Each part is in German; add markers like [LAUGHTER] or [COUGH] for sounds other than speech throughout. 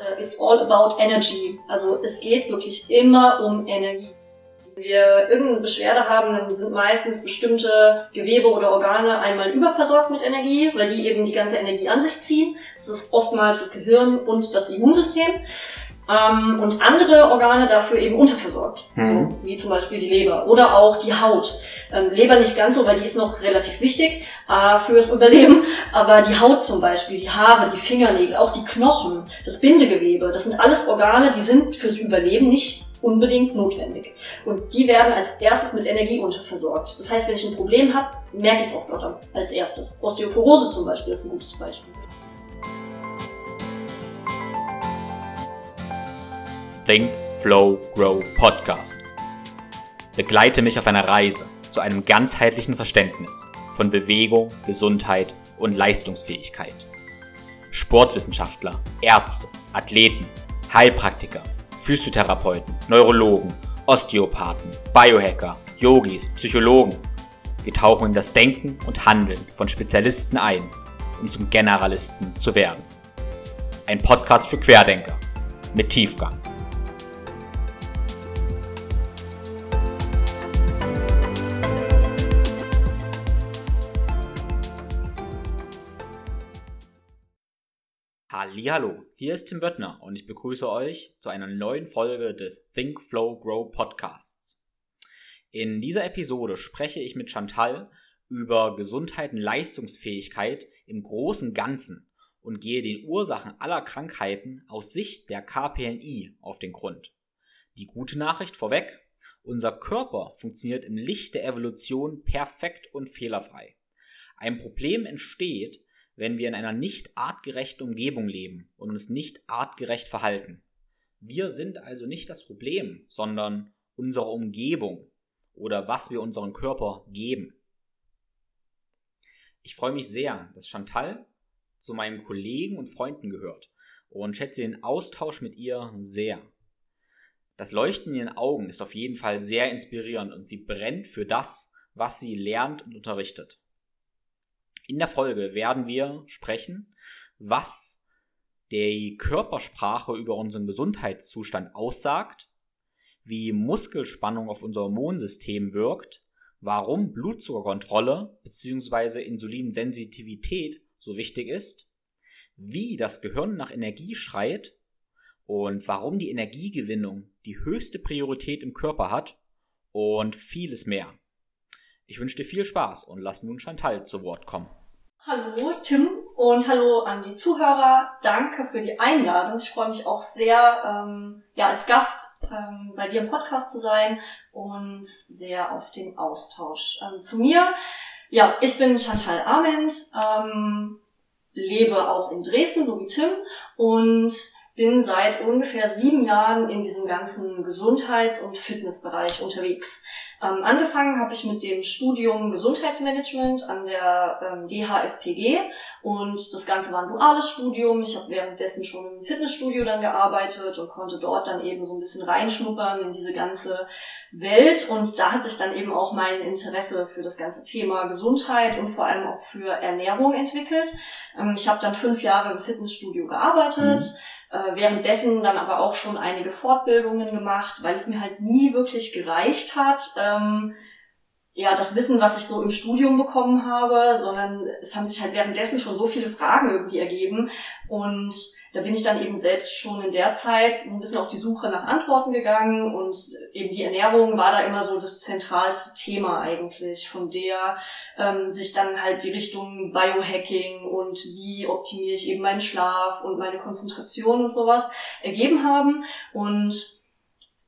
uh, it's all about energy. Also es geht wirklich immer um Energie. Wenn wir irgendeine Beschwerde haben, dann sind meistens bestimmte Gewebe oder Organe einmal überversorgt mit Energie, weil die eben die ganze Energie an sich ziehen. Das ist oftmals das Gehirn und das Immunsystem ähm, und andere Organe dafür eben unterversorgt, mhm. so, wie zum Beispiel die Leber oder auch die Haut. Ähm, Leber nicht ganz so, weil die ist noch relativ wichtig äh, fürs Überleben, [LAUGHS] aber die Haut zum Beispiel, die Haare, die Fingernägel, auch die Knochen, das Bindegewebe, das sind alles Organe, die sind fürs Überleben nicht unbedingt notwendig. Und die werden als erstes mit Energie unterversorgt. Das heißt, wenn ich ein Problem habe, merke ich es auch dort als erstes. Osteoporose zum Beispiel ist ein gutes Beispiel. Think, Flow, Grow Podcast. Begleite mich auf einer Reise zu einem ganzheitlichen Verständnis von Bewegung, Gesundheit und Leistungsfähigkeit. Sportwissenschaftler, Ärzte, Athleten, Heilpraktiker, Physiotherapeuten, Neurologen, Osteopathen, Biohacker, Yogis, Psychologen. Wir tauchen in das Denken und Handeln von Spezialisten ein, um zum Generalisten zu werden. Ein Podcast für Querdenker mit Tiefgang. Hallo, hier ist Tim Böttner und ich begrüße euch zu einer neuen Folge des Think Flow Grow Podcasts. In dieser Episode spreche ich mit Chantal über Gesundheit und Leistungsfähigkeit im großen Ganzen und gehe den Ursachen aller Krankheiten aus Sicht der KPNI auf den Grund. Die gute Nachricht vorweg, unser Körper funktioniert im Licht der Evolution perfekt und fehlerfrei. Ein Problem entsteht, wenn wir in einer nicht artgerechten Umgebung leben und uns nicht artgerecht verhalten. Wir sind also nicht das Problem, sondern unsere Umgebung oder was wir unserem Körper geben. Ich freue mich sehr, dass Chantal zu meinen Kollegen und Freunden gehört und schätze den Austausch mit ihr sehr. Das Leuchten in ihren Augen ist auf jeden Fall sehr inspirierend und sie brennt für das, was sie lernt und unterrichtet. In der Folge werden wir sprechen, was die Körpersprache über unseren Gesundheitszustand aussagt, wie Muskelspannung auf unser Hormonsystem wirkt, warum Blutzuckerkontrolle bzw. Insulinsensitivität so wichtig ist, wie das Gehirn nach Energie schreit und warum die Energiegewinnung die höchste Priorität im Körper hat und vieles mehr. Ich wünsche dir viel Spaß und lass nun Chantal zu Wort kommen. Hallo Tim und hallo an die Zuhörer. Danke für die Einladung. Ich freue mich auch sehr, ähm, ja, als Gast ähm, bei dir im Podcast zu sein und sehr auf den Austausch. Ähm, zu mir, ja, ich bin Chantal Ament, ähm, lebe auch in Dresden, so wie Tim, und bin seit ungefähr sieben Jahren in diesem ganzen Gesundheits- und Fitnessbereich unterwegs. Ähm, angefangen habe ich mit dem Studium Gesundheitsmanagement an der ähm, DHFPG und das Ganze war ein duales Studium. Ich habe währenddessen schon im Fitnessstudio dann gearbeitet und konnte dort dann eben so ein bisschen reinschnuppern in diese ganze Welt und da hat sich dann eben auch mein Interesse für das ganze Thema Gesundheit und vor allem auch für Ernährung entwickelt. Ähm, ich habe dann fünf Jahre im Fitnessstudio gearbeitet. Mhm äh, währenddessen dann aber auch schon einige Fortbildungen gemacht, weil es mir halt nie wirklich gereicht hat, ähm, ja, das Wissen, was ich so im Studium bekommen habe, sondern es haben sich halt währenddessen schon so viele Fragen irgendwie ergeben. Und da bin ich dann eben selbst schon in der Zeit so ein bisschen auf die Suche nach Antworten gegangen. Und eben die Ernährung war da immer so das zentralste Thema eigentlich, von der ähm, sich dann halt die Richtung Biohacking und wie optimiere ich eben meinen Schlaf und meine Konzentration und sowas ergeben haben. Und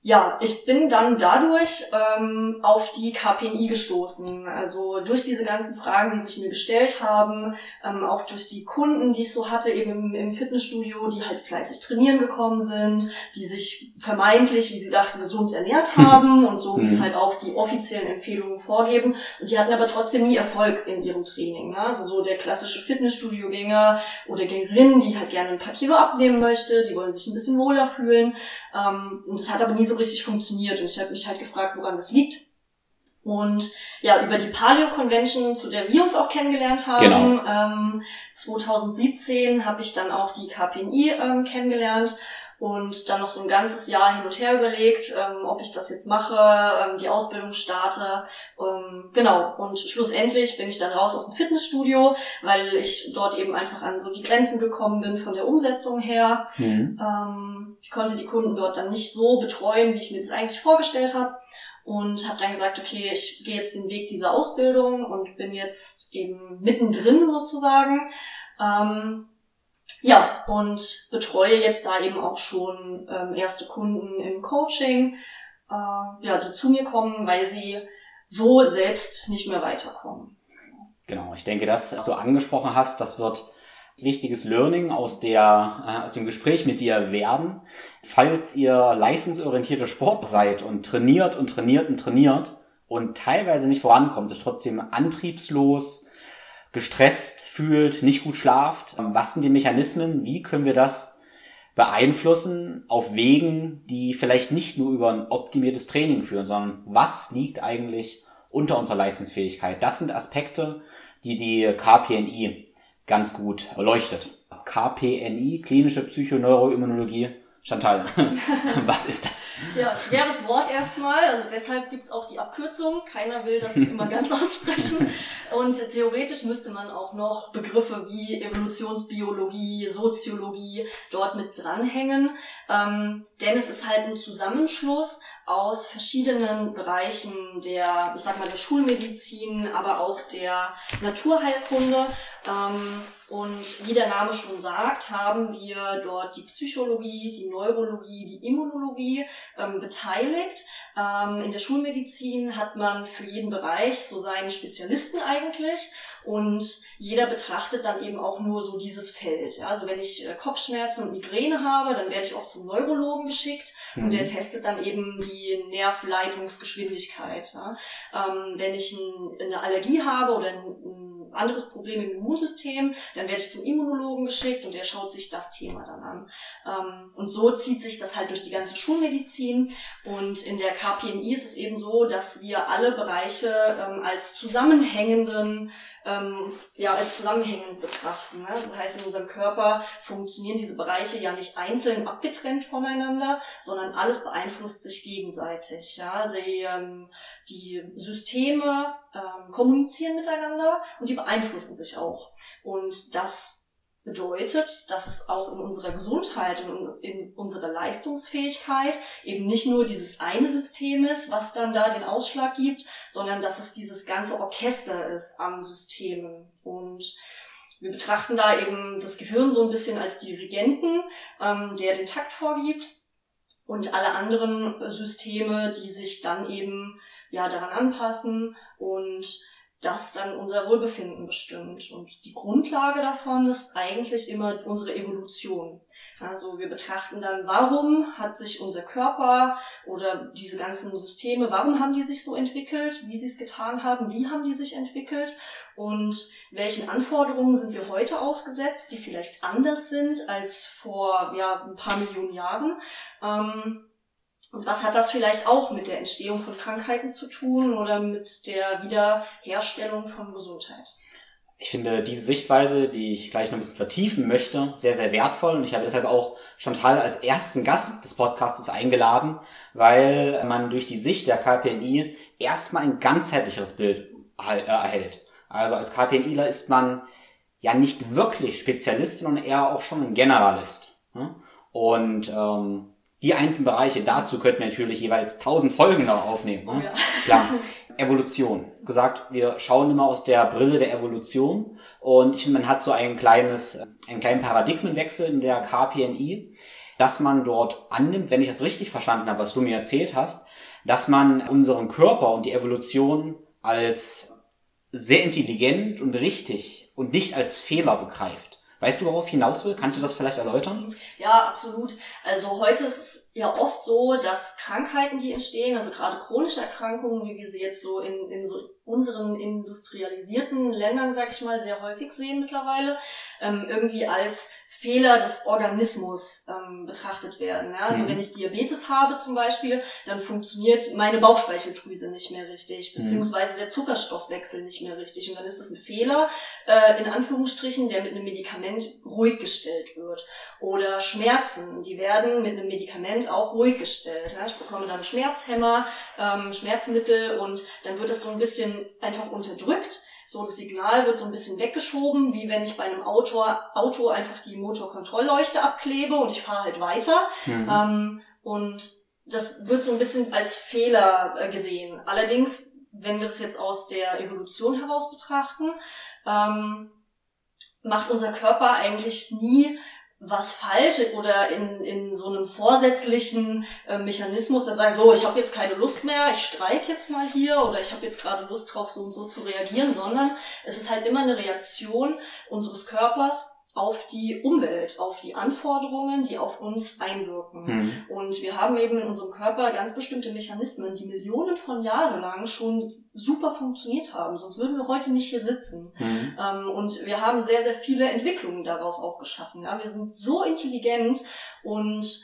ja, ich bin dann dadurch ähm, auf die KPNI gestoßen. Also durch diese ganzen Fragen, die sich mir gestellt haben, ähm, auch durch die Kunden, die ich so hatte, eben im, im, Fitnessstudio, die halt fleißig trainieren gekommen sind, die sich vermeintlich, wie sie dachten, gesund ernährt [LAUGHS] haben und so, wie es mhm. halt auch die offiziellen Empfehlungen vorgeben. Und die hatten aber trotzdem nie Erfolg in ihrem Training. Ne? Also so der klassische Fitnessstudio-Gänger oder Gängerin, die halt gerne ein paar Kilo abnehmen möchte, die wollen sich ein bisschen wohler fühlen. Ähm, und das hat aber nie so so richtig funktioniert. Und ich habe mich halt gefragt, woran das liegt. Und ja, über die Paleo Convention, zu der wir uns auch kennengelernt haben, genau. ähm, 2017 habe ich dann auch die KPNI ähm, kennengelernt und dann noch so ein ganzes Jahr hin und her überlegt, ähm, ob ich das jetzt mache, ähm, die Ausbildung starte. Ähm, genau, und schlussendlich bin ich dann raus aus dem Fitnessstudio, weil ich dort eben einfach an so die Grenzen gekommen bin von der Umsetzung her. Mhm. Ähm, ich konnte die Kunden dort dann nicht so betreuen, wie ich mir das eigentlich vorgestellt habe. Und habe dann gesagt, okay, ich gehe jetzt den Weg dieser Ausbildung und bin jetzt eben mittendrin sozusagen. Ähm, ja, und betreue jetzt da eben auch schon ähm, erste Kunden im Coaching, äh, ja, die zu mir kommen, weil sie so selbst nicht mehr weiterkommen. Genau, ich denke, das, was du angesprochen hast, das wird wichtiges Learning aus der äh, aus dem Gespräch mit dir werden. Falls ihr leistungsorientierte Sport seid und trainiert und trainiert und trainiert und teilweise nicht vorankommt, ist trotzdem antriebslos, gestresst fühlt, nicht gut schlaft. Was sind die Mechanismen? Wie können wir das beeinflussen auf Wegen, die vielleicht nicht nur über ein optimiertes Training führen, sondern was liegt eigentlich unter unserer Leistungsfähigkeit? Das sind Aspekte, die die KPNI ganz gut beleuchtet. KPNI, klinische Psychoneuroimmunologie, Chantal, [LAUGHS] was ist das? Ja, schweres Wort erstmal. Also deshalb gibt's auch die Abkürzung. Keiner will das [LAUGHS] immer ganz aussprechen. Und theoretisch müsste man auch noch Begriffe wie Evolutionsbiologie, Soziologie dort mit dranhängen. Ähm, denn es ist halt ein Zusammenschluss aus verschiedenen Bereichen der, ich sag mal, der Schulmedizin, aber auch der Naturheilkunde. Ähm, und wie der Name schon sagt, haben wir dort die Psychologie, die Neurologie, die Immunologie ähm, beteiligt. Ähm, in der Schulmedizin hat man für jeden Bereich so seinen Spezialisten eigentlich. Und jeder betrachtet dann eben auch nur so dieses Feld. Ja, also wenn ich äh, Kopfschmerzen und Migräne habe, dann werde ich oft zum Neurologen geschickt mhm. und der testet dann eben die Nervleitungsgeschwindigkeit. Ja. Ähm, wenn ich ein, eine Allergie habe oder ein, ein anderes Problem im Immunsystem, dann werde ich zum Immunologen geschickt und der schaut sich das Thema dann an. Ähm, und so zieht sich das halt durch die ganze Schulmedizin. Und in der KPMI ist es eben so, dass wir alle Bereiche ähm, als zusammenhängenden ähm, ja, als zusammenhängend betrachten. Ne? Das heißt, in unserem Körper funktionieren diese Bereiche ja nicht einzeln abgetrennt voneinander, sondern alles beeinflusst sich gegenseitig. Ja? Die, ähm, die Systeme ähm, kommunizieren miteinander und die beeinflussen sich auch. Und das bedeutet, dass es auch in unserer Gesundheit und in unserer Leistungsfähigkeit eben nicht nur dieses eine System ist, was dann da den Ausschlag gibt, sondern dass es dieses ganze Orchester ist an Systemen. Und wir betrachten da eben das Gehirn so ein bisschen als Dirigenten, ähm, der den Takt vorgibt und alle anderen Systeme, die sich dann eben ja daran anpassen und das dann unser Wohlbefinden bestimmt. Und die Grundlage davon ist eigentlich immer unsere Evolution. Also wir betrachten dann, warum hat sich unser Körper oder diese ganzen Systeme, warum haben die sich so entwickelt, wie sie es getan haben, wie haben die sich entwickelt und welchen Anforderungen sind wir heute ausgesetzt, die vielleicht anders sind als vor ja, ein paar Millionen Jahren. Ähm, und was hat das vielleicht auch mit der Entstehung von Krankheiten zu tun oder mit der Wiederherstellung von Gesundheit? Ich finde diese Sichtweise, die ich gleich noch ein bisschen vertiefen möchte, sehr, sehr wertvoll. Und ich habe deshalb auch Chantal als ersten Gast des Podcasts eingeladen, weil man durch die Sicht der KPNI erstmal ein ganzheitlicheres Bild erhält. Also als KPNIler ist man ja nicht wirklich Spezialist, sondern eher auch schon ein Generalist. Und ähm, die einzelnen Bereiche, dazu könnten wir natürlich jeweils tausend Folgen noch aufnehmen. Ne? Oh ja. Klar. Evolution. Gesagt, wir schauen immer aus der Brille der Evolution und ich, man hat so ein kleines, einen kleinen Paradigmenwechsel in der KPNI, dass man dort annimmt, wenn ich das richtig verstanden habe, was du mir erzählt hast, dass man unseren Körper und die Evolution als sehr intelligent und richtig und nicht als Fehler begreift. Weißt du, worauf hinaus will? Kannst du das vielleicht erläutern? Ja, absolut. Also heute ist es ja oft so, dass Krankheiten, die entstehen, also gerade chronische Erkrankungen, wie wir sie jetzt so in, in so unseren industrialisierten Ländern, sag ich mal, sehr häufig sehen mittlerweile, ähm, irgendwie als Fehler des Organismus ähm, betrachtet werden. Ja? Also mhm. wenn ich Diabetes habe zum Beispiel, dann funktioniert meine Bauchspeicheldrüse nicht mehr richtig, mhm. beziehungsweise der Zuckerstoffwechsel nicht mehr richtig. Und dann ist das ein Fehler, äh, in Anführungsstrichen, der mit einem Medikament ruhig gestellt wird. Oder Schmerzen, die werden mit einem Medikament auch ruhig gestellt. Ja? Ich bekomme dann Schmerzhämmer, ähm, Schmerzmittel und dann wird das so ein bisschen einfach unterdrückt so, das Signal wird so ein bisschen weggeschoben, wie wenn ich bei einem Auto, Auto einfach die Motorkontrollleuchte abklebe und ich fahre halt weiter. Mhm. Ähm, und das wird so ein bisschen als Fehler äh, gesehen. Allerdings, wenn wir das jetzt aus der Evolution heraus betrachten, ähm, macht unser Körper eigentlich nie was falsch oder in, in so einem vorsätzlichen äh, Mechanismus, der sagt, so, ich habe jetzt keine Lust mehr, ich streike jetzt mal hier oder ich habe jetzt gerade Lust drauf, so und so zu reagieren, sondern es ist halt immer eine Reaktion unseres Körpers auf die Umwelt, auf die Anforderungen, die auf uns einwirken. Mhm. Und wir haben eben in unserem Körper ganz bestimmte Mechanismen, die Millionen von Jahren lang schon super funktioniert haben. Sonst würden wir heute nicht hier sitzen. Mhm. Ähm, und wir haben sehr, sehr viele Entwicklungen daraus auch geschaffen. Ja? Wir sind so intelligent und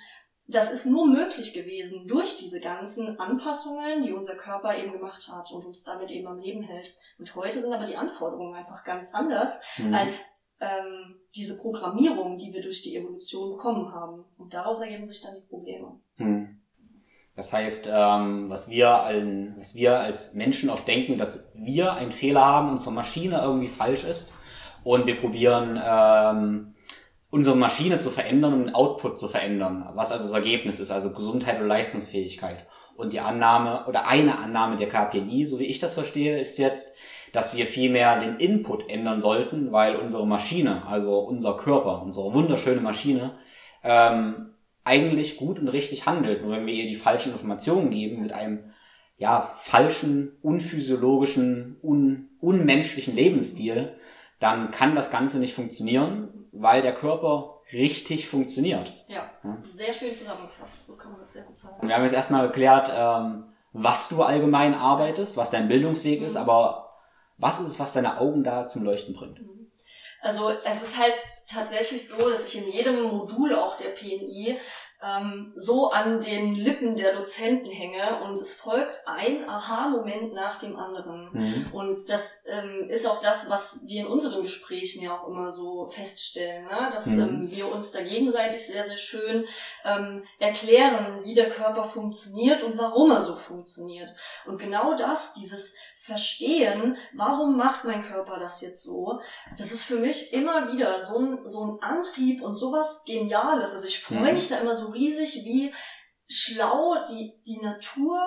das ist nur möglich gewesen durch diese ganzen Anpassungen, die unser Körper eben gemacht hat und uns damit eben am Leben hält. Und heute sind aber die Anforderungen einfach ganz anders mhm. als ähm, diese Programmierung, die wir durch die Evolution bekommen haben. Und daraus ergeben sich dann die Probleme. Hm. Das heißt, ähm, was, wir allen, was wir als Menschen oft denken, dass wir einen Fehler haben, unsere Maschine irgendwie falsch ist und wir probieren, ähm, unsere Maschine zu verändern, um den Output zu verändern, was also das Ergebnis ist, also Gesundheit und Leistungsfähigkeit. Und die Annahme oder eine Annahme der KPI, so wie ich das verstehe, ist jetzt, dass wir vielmehr den Input ändern sollten, weil unsere Maschine, also unser Körper, unsere wunderschöne Maschine, ähm, eigentlich gut und richtig handelt. Nur wenn wir ihr die falschen Informationen geben mit einem ja, falschen, unphysiologischen, un unmenschlichen Lebensstil, dann kann das Ganze nicht funktionieren, weil der Körper richtig funktioniert. Ja, ja. sehr schön zusammengefasst. So kann man das sehr gut sagen. Wir haben jetzt erstmal erklärt, ähm, was du allgemein arbeitest, was dein Bildungsweg mhm. ist, aber was ist es, was deine Augen da zum Leuchten bringt? Also es ist halt tatsächlich so, dass ich in jedem Modul auch der PNI ähm, so an den Lippen der Dozenten hänge und es folgt ein Aha-Moment nach dem anderen. Mhm. Und das ähm, ist auch das, was wir in unseren Gesprächen ja auch immer so feststellen, ne? dass mhm. ähm, wir uns da gegenseitig sehr, sehr schön ähm, erklären, wie der Körper funktioniert und warum er so funktioniert. Und genau das, dieses Verstehen, warum macht mein Körper das jetzt so, das ist für mich immer wieder so ein, so ein Antrieb und sowas Geniales. Also ich freue mhm. mich da immer so riesig, wie schlau die, die Natur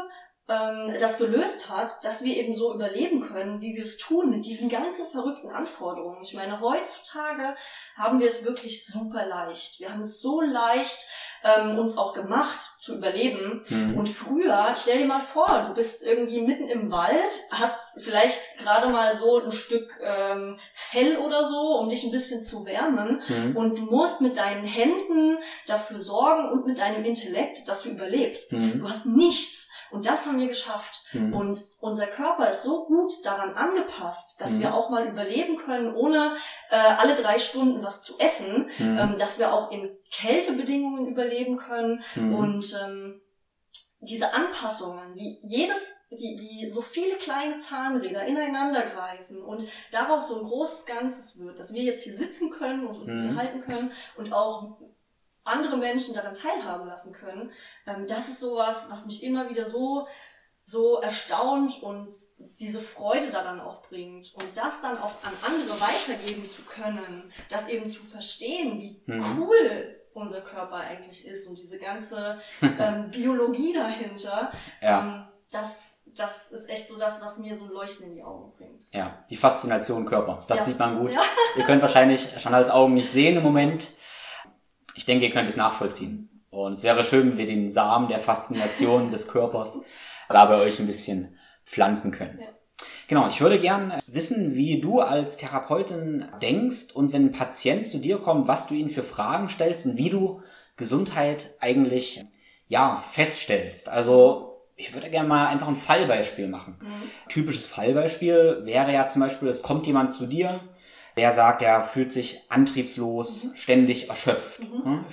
ähm, das gelöst hat, dass wir eben so überleben können, wie wir es tun mit diesen ganzen verrückten Anforderungen. Ich meine, heutzutage haben wir es wirklich super leicht. Wir haben es so leicht, ähm, uns auch gemacht zu überleben. Mhm. Und früher, stell dir mal vor, du bist irgendwie mitten im Wald, hast vielleicht gerade mal so ein Stück ähm, Fell oder so, um dich ein bisschen zu wärmen. Mhm. Und du musst mit deinen Händen dafür sorgen und mit deinem Intellekt, dass du überlebst. Mhm. Du hast nichts und das haben wir geschafft. Mhm. Und unser Körper ist so gut daran angepasst, dass mhm. wir auch mal überleben können, ohne äh, alle drei Stunden was zu essen, mhm. ähm, dass wir auch in Kältebedingungen überleben können. Mhm. Und ähm, diese Anpassungen, wie jedes wie, wie so viele kleine Zahnräder ineinander greifen und daraus so ein großes Ganzes wird, dass wir jetzt hier sitzen können und uns mhm. unterhalten können und auch andere Menschen daran teilhaben lassen können, ähm, das ist sowas, was mich immer wieder so so erstaunt und diese Freude daran auch bringt und das dann auch an andere weitergeben zu können, das eben zu verstehen, wie mhm. cool unser Körper eigentlich ist und diese ganze [LAUGHS] ähm, Biologie dahinter, ja. ähm, das, das ist echt so das, was mir so ein Leuchten in die Augen bringt. Ja, die Faszination Körper, das ja. sieht man gut. Ja. Ihr könnt wahrscheinlich schon als Augen nicht sehen im Moment, ich denke, ihr könnt es nachvollziehen. Und es wäre schön, wenn wir den Samen der Faszination des Körpers [LAUGHS] da bei euch ein bisschen pflanzen können. Ja. Genau, ich würde gern wissen, wie du als Therapeutin denkst und wenn ein Patient zu dir kommt, was du ihm für Fragen stellst und wie du Gesundheit eigentlich ja feststellst. Also ich würde gerne mal einfach ein Fallbeispiel machen. Mhm. Typisches Fallbeispiel wäre ja zum Beispiel, es kommt jemand zu dir, der sagt, er fühlt sich antriebslos, mhm. ständig erschöpft. Mhm. Ne?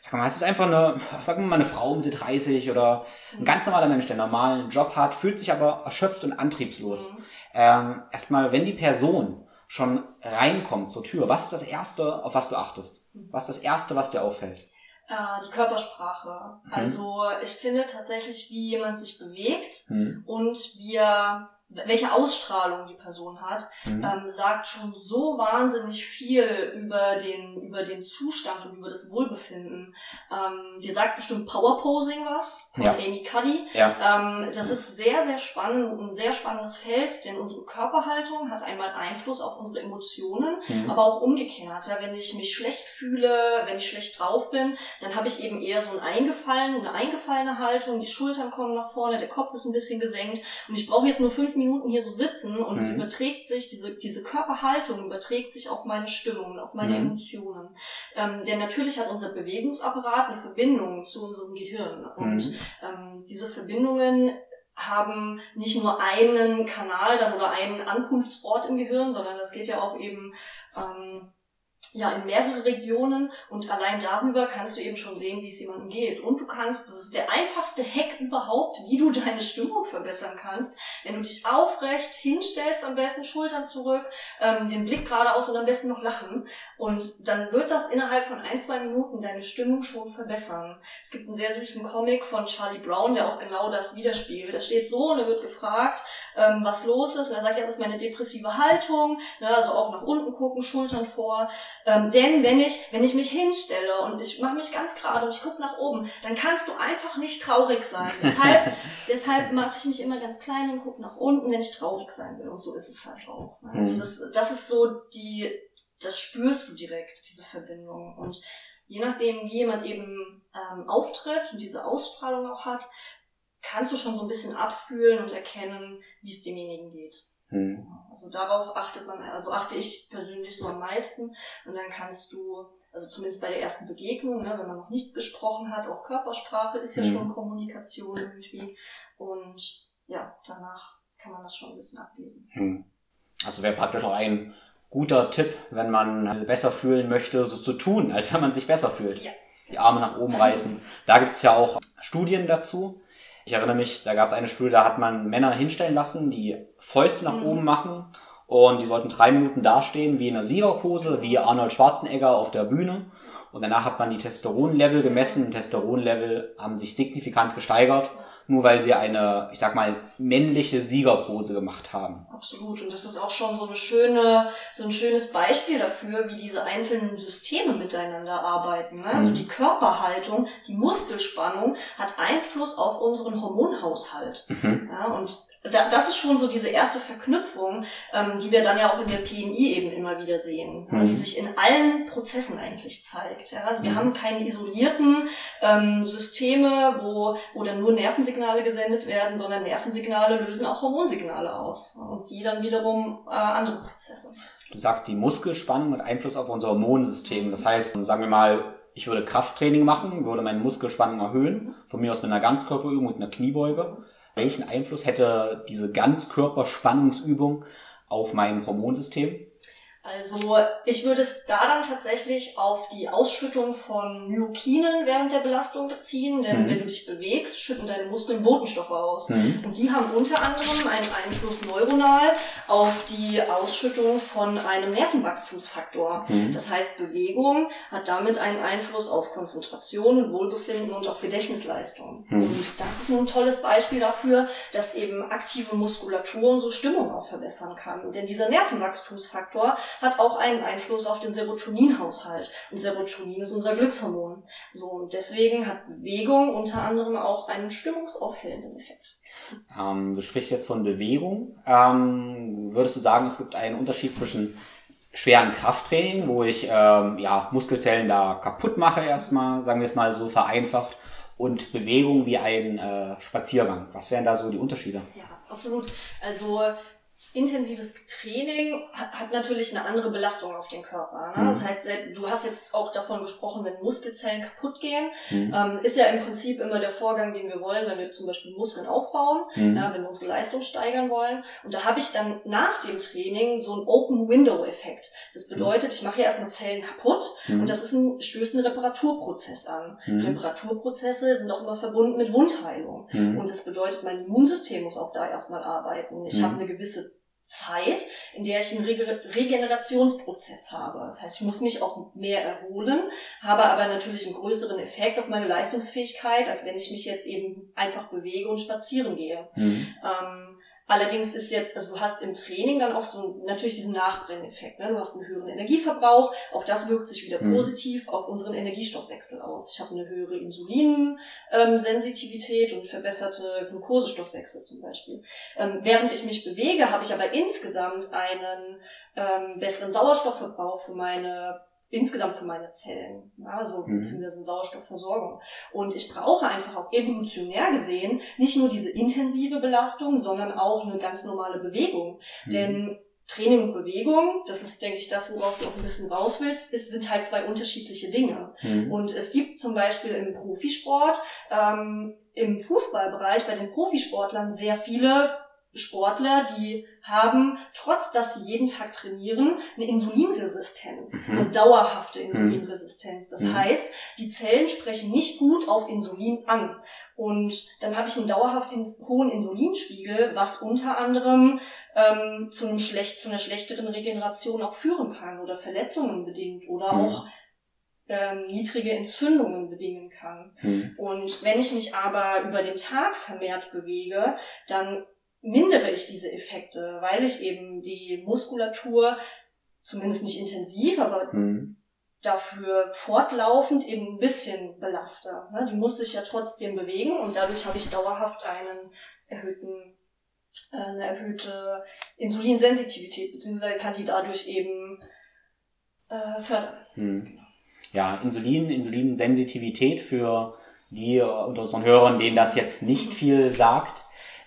Sag mal, es ist einfach eine, sag mal, eine Frau Mitte 30 oder ein ganz normaler Mensch, der einen normalen Job hat, fühlt sich aber erschöpft und antriebslos. Mhm. Ähm, erstmal, wenn die Person schon reinkommt zur Tür, was ist das Erste, auf was du achtest? Mhm. Was ist das Erste, was dir auffällt? Äh, die Körpersprache. Mhm. Also ich finde tatsächlich, wie jemand sich bewegt mhm. und wie er welche Ausstrahlung die Person hat, mhm. ähm, sagt schon so wahnsinnig viel über den, über den Zustand und über das Wohlbefinden. Ähm, dir sagt bestimmt Powerposing was von ja. Amy Cuddy. Ja. Ähm, das ist sehr, sehr spannend, ein sehr spannendes Feld, denn unsere Körperhaltung hat einmal Einfluss auf unsere Emotionen, mhm. aber auch umgekehrt. Ja, wenn ich mich schlecht fühle, wenn ich schlecht drauf bin, dann habe ich eben eher so ein eingefallen, eine eingefallene Haltung, die Schultern kommen nach vorne, der Kopf ist ein bisschen gesenkt und ich brauche jetzt nur fünf Minuten Minuten hier so sitzen und mhm. es überträgt sich, diese, diese Körperhaltung überträgt sich auf meine Stimmung, auf meine mhm. Emotionen. Ähm, denn natürlich hat unser Bewegungsapparat eine Verbindung zu unserem Gehirn. Und mhm. ähm, diese Verbindungen haben nicht nur einen Kanal dann oder einen Ankunftsort im Gehirn, sondern das geht ja auch eben ähm, ja in mehrere Regionen und allein darüber kannst du eben schon sehen, wie es jemandem geht. Und du kannst, das ist der einfachste Hack überhaupt, wie du deine Stimmung verbessern kannst, wenn du dich aufrecht hinstellst, am besten Schultern zurück, ähm, den Blick geradeaus und am besten noch lachen. Und dann wird das innerhalb von ein, zwei Minuten deine Stimmung schon verbessern. Es gibt einen sehr süßen Comic von Charlie Brown, der auch genau das widerspiegelt. Da steht so und er wird gefragt, ähm, was los ist. Und er sagt, ja, das ist meine depressive Haltung, ne, also auch nach unten gucken, Schultern vor. Ähm, denn wenn ich, wenn ich mich hinstelle und ich mache mich ganz gerade und ich gucke nach oben, dann kannst du einfach nicht traurig sein. Deshalb, [LAUGHS] deshalb mache ich mich immer ganz klein und gucke nach unten, wenn ich traurig sein will. Und so ist es halt auch. Ne? Also mhm. das, das ist so die, das spürst du direkt, diese Verbindung. Und je nachdem, wie jemand eben ähm, auftritt und diese Ausstrahlung auch hat, kannst du schon so ein bisschen abfühlen und erkennen, wie es demjenigen geht. Mhm. Also darauf achtet man, also achte ich persönlich so am meisten. Und dann kannst du, also zumindest bei der ersten Begegnung, ne, wenn man noch nichts gesprochen hat, auch Körpersprache ist ja mhm. schon Kommunikation irgendwie. Und ja, danach kann man das schon ein bisschen ablesen. Mhm. Also wäre praktisch auch ein guter Tipp, wenn man sich besser fühlen möchte, so zu tun, als wenn man sich besser fühlt. Ja. Die Arme nach oben reißen. Da gibt es ja auch Studien dazu. Ich erinnere mich, da gab es eine Studie, da hat man Männer hinstellen lassen, die Fäuste nach mhm. oben machen und die sollten drei Minuten dastehen wie in einer Siegerpose, wie Arnold Schwarzenegger auf der Bühne. Und danach hat man die Testosteronlevel gemessen. Testosteronlevel haben sich signifikant gesteigert nur weil sie eine, ich sag mal, männliche Siegerpose gemacht haben. Absolut. Und das ist auch schon so eine schöne, so ein schönes Beispiel dafür, wie diese einzelnen Systeme miteinander arbeiten. Ne? Also mhm. Also die Körperhaltung, die Muskelspannung hat Einfluss auf unseren Hormonhaushalt. Mhm. Ja, und das ist schon so diese erste Verknüpfung, ähm, die wir dann ja auch in der PNI eben immer wieder sehen, mhm. die sich in allen Prozessen eigentlich zeigt. Ja? Also wir mhm. haben keine isolierten ähm, Systeme, wo, wo dann nur Nervensignale gesendet werden, sondern Nervensignale lösen auch Hormonsignale aus und die dann wiederum äh, andere Prozesse. Du sagst, die Muskelspannung hat Einfluss auf unser Hormonsystem. Das heißt, sagen wir mal, ich würde Krafttraining machen, würde meine Muskelspannung erhöhen, mhm. von mir aus mit einer Ganzkörperübung und einer Kniebeuge welchen Einfluss hätte diese Ganzkörperspannungsübung auf mein Hormonsystem? Also ich würde es da dann tatsächlich auf die Ausschüttung von Myokinen während der Belastung beziehen, denn mhm. wenn du dich bewegst, schütten deine Muskeln Botenstoffe aus. Mhm. Und die haben unter anderem einen Einfluss neuronal auf die Ausschüttung von einem Nervenwachstumsfaktor. Mhm. Das heißt, Bewegung hat damit einen Einfluss auf Konzentration, Wohlbefinden und auch Gedächtnisleistung. Mhm. Und das ist ein tolles Beispiel dafür, dass eben aktive Muskulatur unsere Stimmung auch verbessern kann. Denn dieser Nervenwachstumsfaktor hat auch einen Einfluss auf den Serotoninhaushalt. Und Serotonin ist unser Glückshormon. So, und deswegen hat Bewegung unter anderem auch einen stimmungsaufhellenden Effekt. Ähm, du sprichst jetzt von Bewegung. Ähm, würdest du sagen, es gibt einen Unterschied zwischen schweren Krafttraining, wo ich ähm, ja, Muskelzellen da kaputt mache erstmal, sagen wir es mal so vereinfacht, und Bewegung wie ein äh, Spaziergang. Was wären da so die Unterschiede? Ja, absolut. Also intensives Training hat natürlich eine andere Belastung auf den Körper. Ne? Mhm. Das heißt, du hast jetzt auch davon gesprochen, wenn Muskelzellen kaputt gehen, mhm. ähm, ist ja im Prinzip immer der Vorgang, den wir wollen, wenn wir zum Beispiel Muskeln aufbauen, mhm. ja, wenn wir unsere Leistung steigern wollen. Und da habe ich dann nach dem Training so einen Open-Window-Effekt. Das bedeutet, ich mache ja erstmal Zellen kaputt mhm. und das ist ein, stößt einen Reparaturprozess an. Mhm. Reparaturprozesse sind auch immer verbunden mit Wundheilung. Mhm. Und das bedeutet, mein Immunsystem muss auch da erstmal arbeiten. Ich habe eine gewisse Zeit, in der ich einen Regenerationsprozess habe. Das heißt, ich muss mich auch mehr erholen, habe aber natürlich einen größeren Effekt auf meine Leistungsfähigkeit, als wenn ich mich jetzt eben einfach bewege und spazieren gehe. Mhm. Ähm, Allerdings ist jetzt, also du hast im Training dann auch so natürlich diesen Nachbrenneffekt. Ne? Du hast einen höheren Energieverbrauch. Auch das wirkt sich wieder mhm. positiv auf unseren Energiestoffwechsel aus. Ich habe eine höhere Insulinsensitivität und verbesserte Glukosestoffwechsel zum Beispiel. Ähm, während ich mich bewege, habe ich aber insgesamt einen ähm, besseren Sauerstoffverbrauch für meine insgesamt für meine Zellen, also mhm. beziehungsweise Sauerstoffversorgung. Und ich brauche einfach auch evolutionär gesehen nicht nur diese intensive Belastung, sondern auch eine ganz normale Bewegung. Mhm. Denn Training und Bewegung, das ist, denke ich, das, worauf du auch ein bisschen raus willst, ist, sind halt zwei unterschiedliche Dinge. Mhm. Und es gibt zum Beispiel im Profisport, ähm, im Fußballbereich bei den Profisportlern sehr viele Sportler, die haben, trotz dass sie jeden Tag trainieren, eine Insulinresistenz, mhm. eine dauerhafte mhm. Insulinresistenz. Das mhm. heißt, die Zellen sprechen nicht gut auf Insulin an. Und dann habe ich einen dauerhaft hohen Insulinspiegel, was unter anderem ähm, zu, einem schlecht, zu einer schlechteren Regeneration auch führen kann oder Verletzungen bedingt oder mhm. auch ähm, niedrige Entzündungen bedingen kann. Mhm. Und wenn ich mich aber über den Tag vermehrt bewege, dann mindere ich diese Effekte, weil ich eben die Muskulatur zumindest nicht intensiv, aber mhm. dafür fortlaufend eben ein bisschen belaste. Ne? Die muss sich ja trotzdem bewegen und dadurch habe ich dauerhaft einen erhöhten, äh, eine erhöhte Insulinsensitivität, beziehungsweise kann die dadurch eben äh, fördern. Mhm. Ja, Insulin, Insulinsensitivität für die unter unseren Hörern, denen das jetzt nicht viel sagt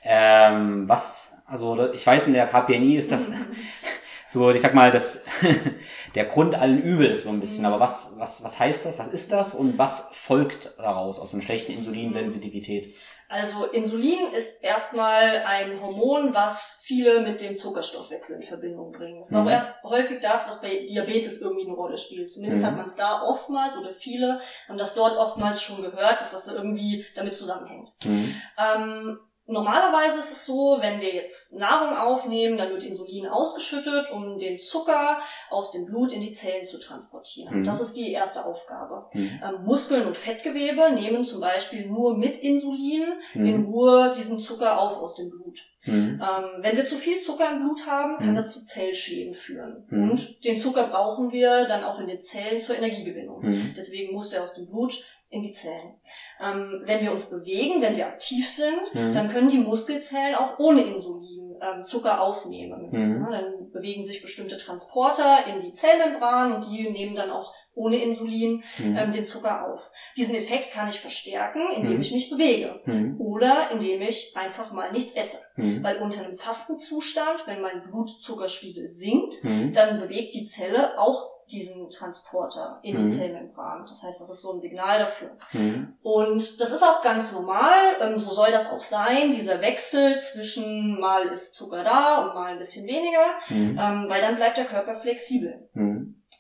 ähm, was, also ich weiß, in der KPNI ist das [LAUGHS] so, ich sag mal, das [LAUGHS] der Grund allen Übels so ein bisschen. Aber was, was, was heißt das? Was ist das? Und was folgt daraus aus einer schlechten Insulinsensitivität? Also Insulin ist erstmal ein Hormon, was viele mit dem Zuckerstoffwechsel in Verbindung bringen. Das ist mhm. auch erst häufig das, was bei Diabetes irgendwie eine Rolle spielt. Zumindest mhm. hat man es da oftmals oder viele haben das dort oftmals schon gehört, dass das irgendwie damit zusammenhängt. Mhm. Ähm, Normalerweise ist es so, wenn wir jetzt Nahrung aufnehmen, dann wird Insulin ausgeschüttet, um den Zucker aus dem Blut in die Zellen zu transportieren. Mhm. Das ist die erste Aufgabe. Mhm. Ähm, Muskeln und Fettgewebe nehmen zum Beispiel nur mit Insulin mhm. in Ruhe diesen Zucker auf aus dem Blut. Mhm. Ähm, wenn wir zu viel Zucker im Blut haben, kann mhm. das zu Zellschäden führen. Mhm. Und den Zucker brauchen wir dann auch in den Zellen zur Energiegewinnung. Deswegen muss der aus dem Blut in die Zellen. Ähm, wenn wir uns bewegen, wenn wir aktiv sind, mhm. dann können die Muskelzellen auch ohne Insulin ähm, Zucker aufnehmen. Mhm. Ja, dann bewegen sich bestimmte Transporter in die Zellmembran und die nehmen dann auch ohne Insulin mhm. ähm, den Zucker auf. Diesen Effekt kann ich verstärken, indem mhm. ich mich bewege mhm. oder indem ich einfach mal nichts esse. Mhm. Weil unter einem Fastenzustand, wenn mein Blutzuckerspiegel sinkt, dann bewegt die Zelle auch diesen Transporter in mhm. die Zellmembran. Das heißt, das ist so ein Signal dafür. Mhm. Und das ist auch ganz normal, ähm, so soll das auch sein, dieser Wechsel zwischen mal ist Zucker da und mal ein bisschen weniger, mhm. ähm, weil dann bleibt der Körper flexibel.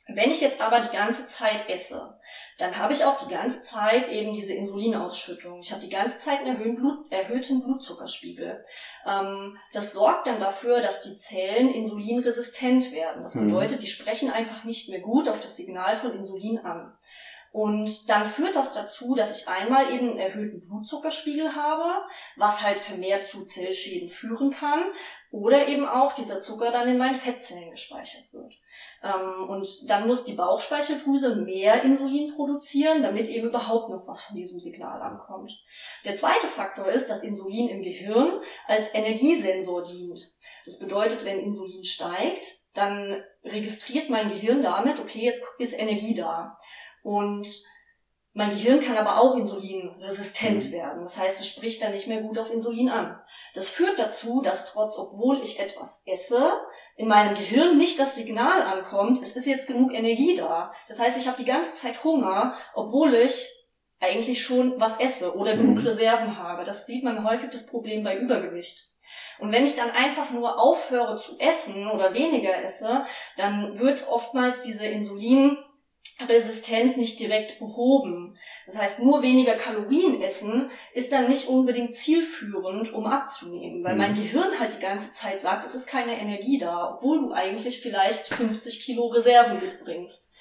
Wenn ich jetzt aber die ganze Zeit esse, dann habe ich auch die ganze Zeit eben diese Insulinausschüttung. Ich habe die ganze Zeit einen erhöhten, Blut, erhöhten Blutzuckerspiegel. Ähm, das sorgt dann dafür, dass die Zellen insulinresistent werden. Das mhm. bedeutet, die sprechen einfach nicht mehr gut auf das Signal von Insulin an. Und dann führt das dazu, dass ich einmal eben einen erhöhten Blutzuckerspiegel habe, was halt vermehrt zu Zellschäden führen kann, oder eben auch dieser Zucker dann in meinen Fettzellen gespeichert wird. Ähm, und dann muss die Bauchspeicheldrüse mehr Insulin produzieren, damit eben überhaupt noch was von diesem Signal ankommt. Der zweite Faktor ist, dass Insulin im Gehirn als Energiesensor dient. Das bedeutet, wenn Insulin steigt, dann registriert mein Gehirn damit, okay, jetzt ist Energie da. Und Mein Gehirn kann aber auch insulinresistent mhm. werden. Das heißt, es spricht dann nicht mehr gut auf Insulin an. Das führt dazu, dass trotz, obwohl ich etwas esse, in meinem Gehirn nicht das Signal ankommt, es ist jetzt genug Energie da. Das heißt, ich habe die ganze Zeit Hunger, obwohl ich eigentlich schon was esse oder genug mhm. Reserven habe. Das sieht man häufig das Problem bei Übergewicht. Und wenn ich dann einfach nur aufhöre zu essen oder weniger esse, dann wird oftmals diese Insulin Resistenz nicht direkt behoben. Das heißt, nur weniger Kalorien essen ist dann nicht unbedingt zielführend, um abzunehmen, weil mhm. mein Gehirn halt die ganze Zeit sagt, es ist keine Energie da, obwohl du eigentlich vielleicht 50 Kilo Reserven mitbringst.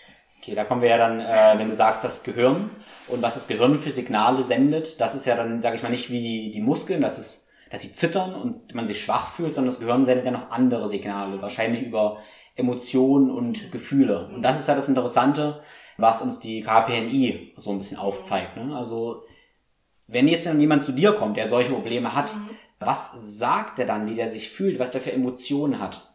Okay, da kommen wir ja dann, äh, wenn du sagst, das Gehirn und was das Gehirn für Signale sendet, das ist ja dann, sage ich mal, nicht wie die, die Muskeln, das ist dass sie zittern und man sich schwach fühlt, sondern das Gehirn sendet ja noch andere Signale, wahrscheinlich über Emotionen und Gefühle. Und das ist ja das Interessante, was uns die KPNI so ein bisschen aufzeigt. Ne? Also wenn jetzt jemand zu dir kommt, der solche Probleme hat, mhm. was sagt er dann, wie der sich fühlt, was der für Emotionen hat?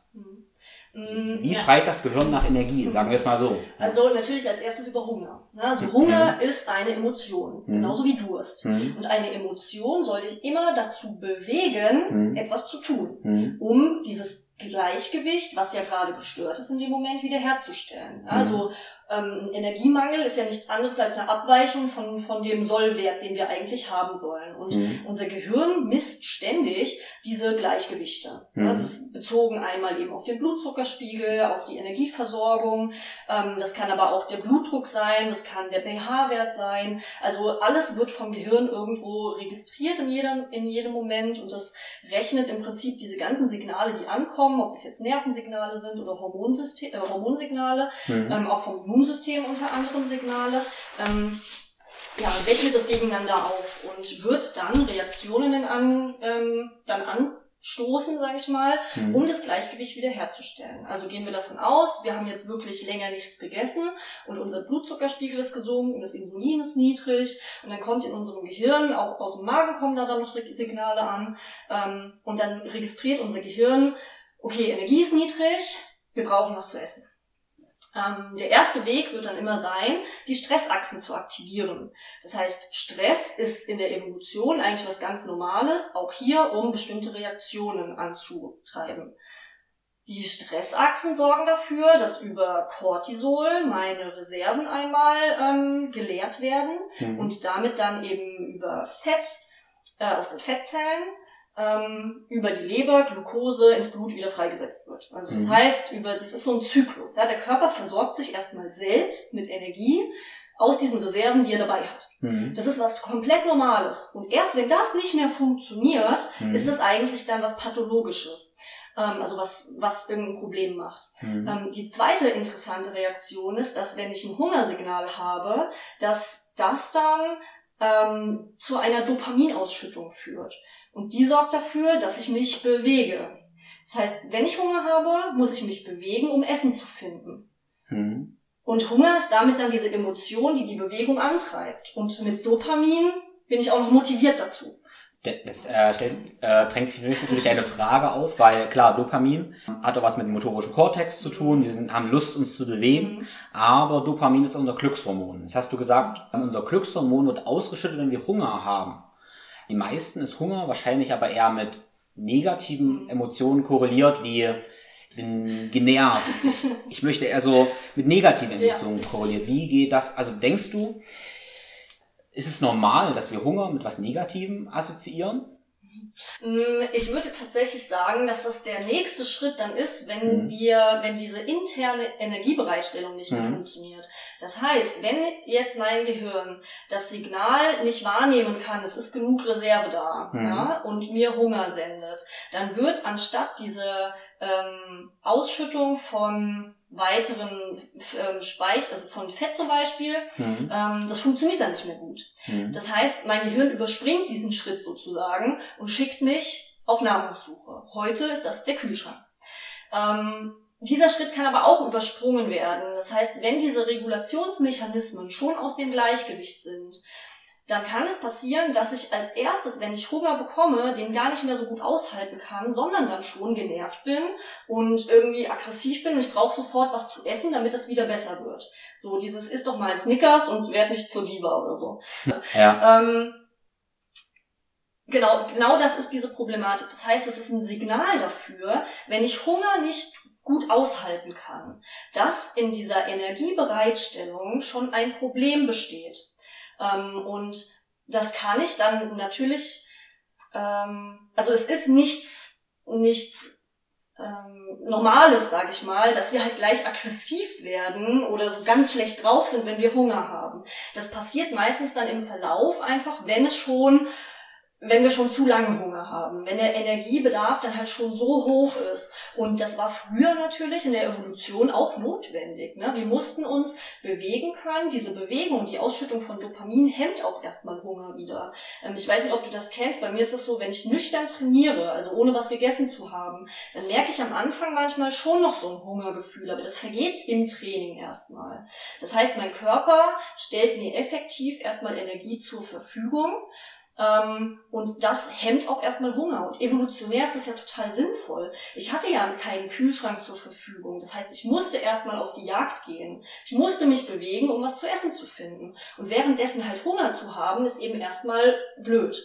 Mhm. Wie ja. schreit das Gehirn nach Energie, [LAUGHS] sagen wir es mal so? Also natürlich als erstes über Hunger. Ne? Also mhm. Hunger mhm. ist eine Emotion, mhm. genauso wie Durst. Mhm. Und eine Emotion soll dich immer dazu bewegen, mhm. etwas zu tun, um dieses Gleichgewicht, was ja gerade gestört ist in dem Moment, wiederherzustellen. Also ähm, Energiemangel ist ja nichts anderes als eine Abweichung von, von dem Sollwert, den wir eigentlich haben sollen. Und mhm. unser Gehirn misst ständig diese Gleichgewichte. Mhm. Das ist bezogen einmal eben auf den Blutzuckerspiegel, auf die Energieversorgung. Ähm, das kann aber auch der Blutdruck sein, das kann der pH-Wert sein. Also alles wird vom Gehirn irgendwo registriert in jedem, in jedem Moment und das rechnet im Prinzip diese ganzen Signale, die ankommen, ob das jetzt Nervensignale sind oder Hormonsystem, äh, Hormonsignale, mhm. ähm, auch vom Immunsystem unter anderem Signale. Ähm, ja, rechnet das gegeneinander auf und wird dann Reaktionen an, ähm, dann anstoßen, sage ich mal, mhm. um das Gleichgewicht wiederherzustellen. Also gehen wir davon aus, wir haben jetzt wirklich länger nichts gegessen und unser Blutzuckerspiegel ist gesunken, das Insulin ist niedrig und dann kommt in unserem Gehirn, auch aus dem Magen kommen da dann noch Signale an ähm, und dann registriert unser Gehirn, okay, Energie ist niedrig, wir brauchen was zu essen. Ähm, der erste Weg wird dann immer sein, die Stressachsen zu aktivieren. Das heißt, Stress ist in der Evolution eigentlich was ganz Normales, auch hier, um bestimmte Reaktionen anzutreiben. Die Stressachsen sorgen dafür, dass über Cortisol meine Reserven einmal ähm, geleert werden mhm. und damit dann eben über Fett äh, aus den Fettzellen ähm, über die Leber Glucose ins Blut wieder freigesetzt wird. Also das mhm. heißt, über das ist so ein Zyklus. Ja, der Körper versorgt sich erstmal selbst mit Energie aus diesen Reserven, die er dabei hat. Mhm. Das ist was komplett Normales. Und erst wenn das nicht mehr funktioniert, mhm. ist es eigentlich dann was Pathologisches. Ähm, also was, was irgendein Problem macht. Mhm. Ähm, die zweite interessante Reaktion ist, dass wenn ich ein Hungersignal habe, dass das dann ähm, zu einer Dopaminausschüttung führt. Und die sorgt dafür, dass ich mich bewege. Das heißt, wenn ich Hunger habe, muss ich mich bewegen, um Essen zu finden. Mhm. Und Hunger ist damit dann diese Emotion, die die Bewegung antreibt. Und mit Dopamin bin ich auch noch motiviert dazu. Das äh, stellt, äh, drängt sich natürlich eine Frage auf, weil klar, Dopamin hat auch was mit dem motorischen Kortex zu tun, wir sind, haben Lust, uns zu bewegen, mhm. aber Dopamin ist unser Glückshormon. Das hast du gesagt, unser Glückshormon wird ausgeschüttet, wenn wir Hunger haben. Die meisten ist Hunger, wahrscheinlich aber eher mit negativen Emotionen korreliert, wie ich bin genervt. [LAUGHS] Ich möchte eher so mit negativen Emotionen ja. korreliert. Wie geht das? Also denkst du, ist es normal, dass wir Hunger mit was Negativem assoziieren? Mm, ich würde tatsächlich sagen, dass das der nächste Schritt dann ist, wenn mhm. wir, wenn diese interne Energiebereitstellung nicht mehr mhm. funktioniert. Das heißt, wenn jetzt mein Gehirn das Signal nicht wahrnehmen kann, es ist genug Reserve da, mhm. ja, und mir Hunger sendet, dann wird anstatt diese ähm, Ausschüttung von weiteren ähm, Speich, also von Fett zum Beispiel, mhm. ähm, das funktioniert dann nicht mehr gut. Mhm. Das heißt, mein Gehirn überspringt diesen Schritt sozusagen und schickt mich auf Nahrungssuche. Heute ist das der Kühlschrank. Ähm, dieser Schritt kann aber auch übersprungen werden. Das heißt, wenn diese Regulationsmechanismen schon aus dem Gleichgewicht sind, dann kann es passieren, dass ich als erstes, wenn ich Hunger bekomme, den gar nicht mehr so gut aushalten kann, sondern dann schon genervt bin und irgendwie aggressiv bin und ich brauche sofort was zu essen, damit es wieder besser wird. So dieses ist doch mal Snickers und werd nicht zur Diva oder so. Ja. Ähm, genau, genau das ist diese Problematik. Das heißt, es ist ein Signal dafür, wenn ich Hunger nicht gut aushalten kann, dass in dieser Energiebereitstellung schon ein Problem besteht. Ähm, und das kann ich dann natürlich, ähm, also es ist nichts, nichts ähm, Normales, sage ich mal, dass wir halt gleich aggressiv werden oder so ganz schlecht drauf sind, wenn wir Hunger haben. Das passiert meistens dann im Verlauf einfach, wenn es schon wenn wir schon zu lange Hunger haben, wenn der Energiebedarf dann halt schon so hoch ist. Und das war früher natürlich in der Evolution auch notwendig. Ne? Wir mussten uns bewegen können. Diese Bewegung, die Ausschüttung von Dopamin hemmt auch erstmal Hunger wieder. Ähm, ich weiß nicht, ob du das kennst. Bei mir ist es so, wenn ich nüchtern trainiere, also ohne was gegessen zu haben, dann merke ich am Anfang manchmal schon noch so ein Hungergefühl, aber das vergeht im Training erstmal. Das heißt, mein Körper stellt mir effektiv erstmal Energie zur Verfügung und das hemmt auch erstmal Hunger. Und evolutionär ist das ja total sinnvoll. Ich hatte ja keinen Kühlschrank zur Verfügung. Das heißt, ich musste erstmal auf die Jagd gehen. Ich musste mich bewegen, um was zu essen zu finden. Und währenddessen halt Hunger zu haben, ist eben erstmal blöd.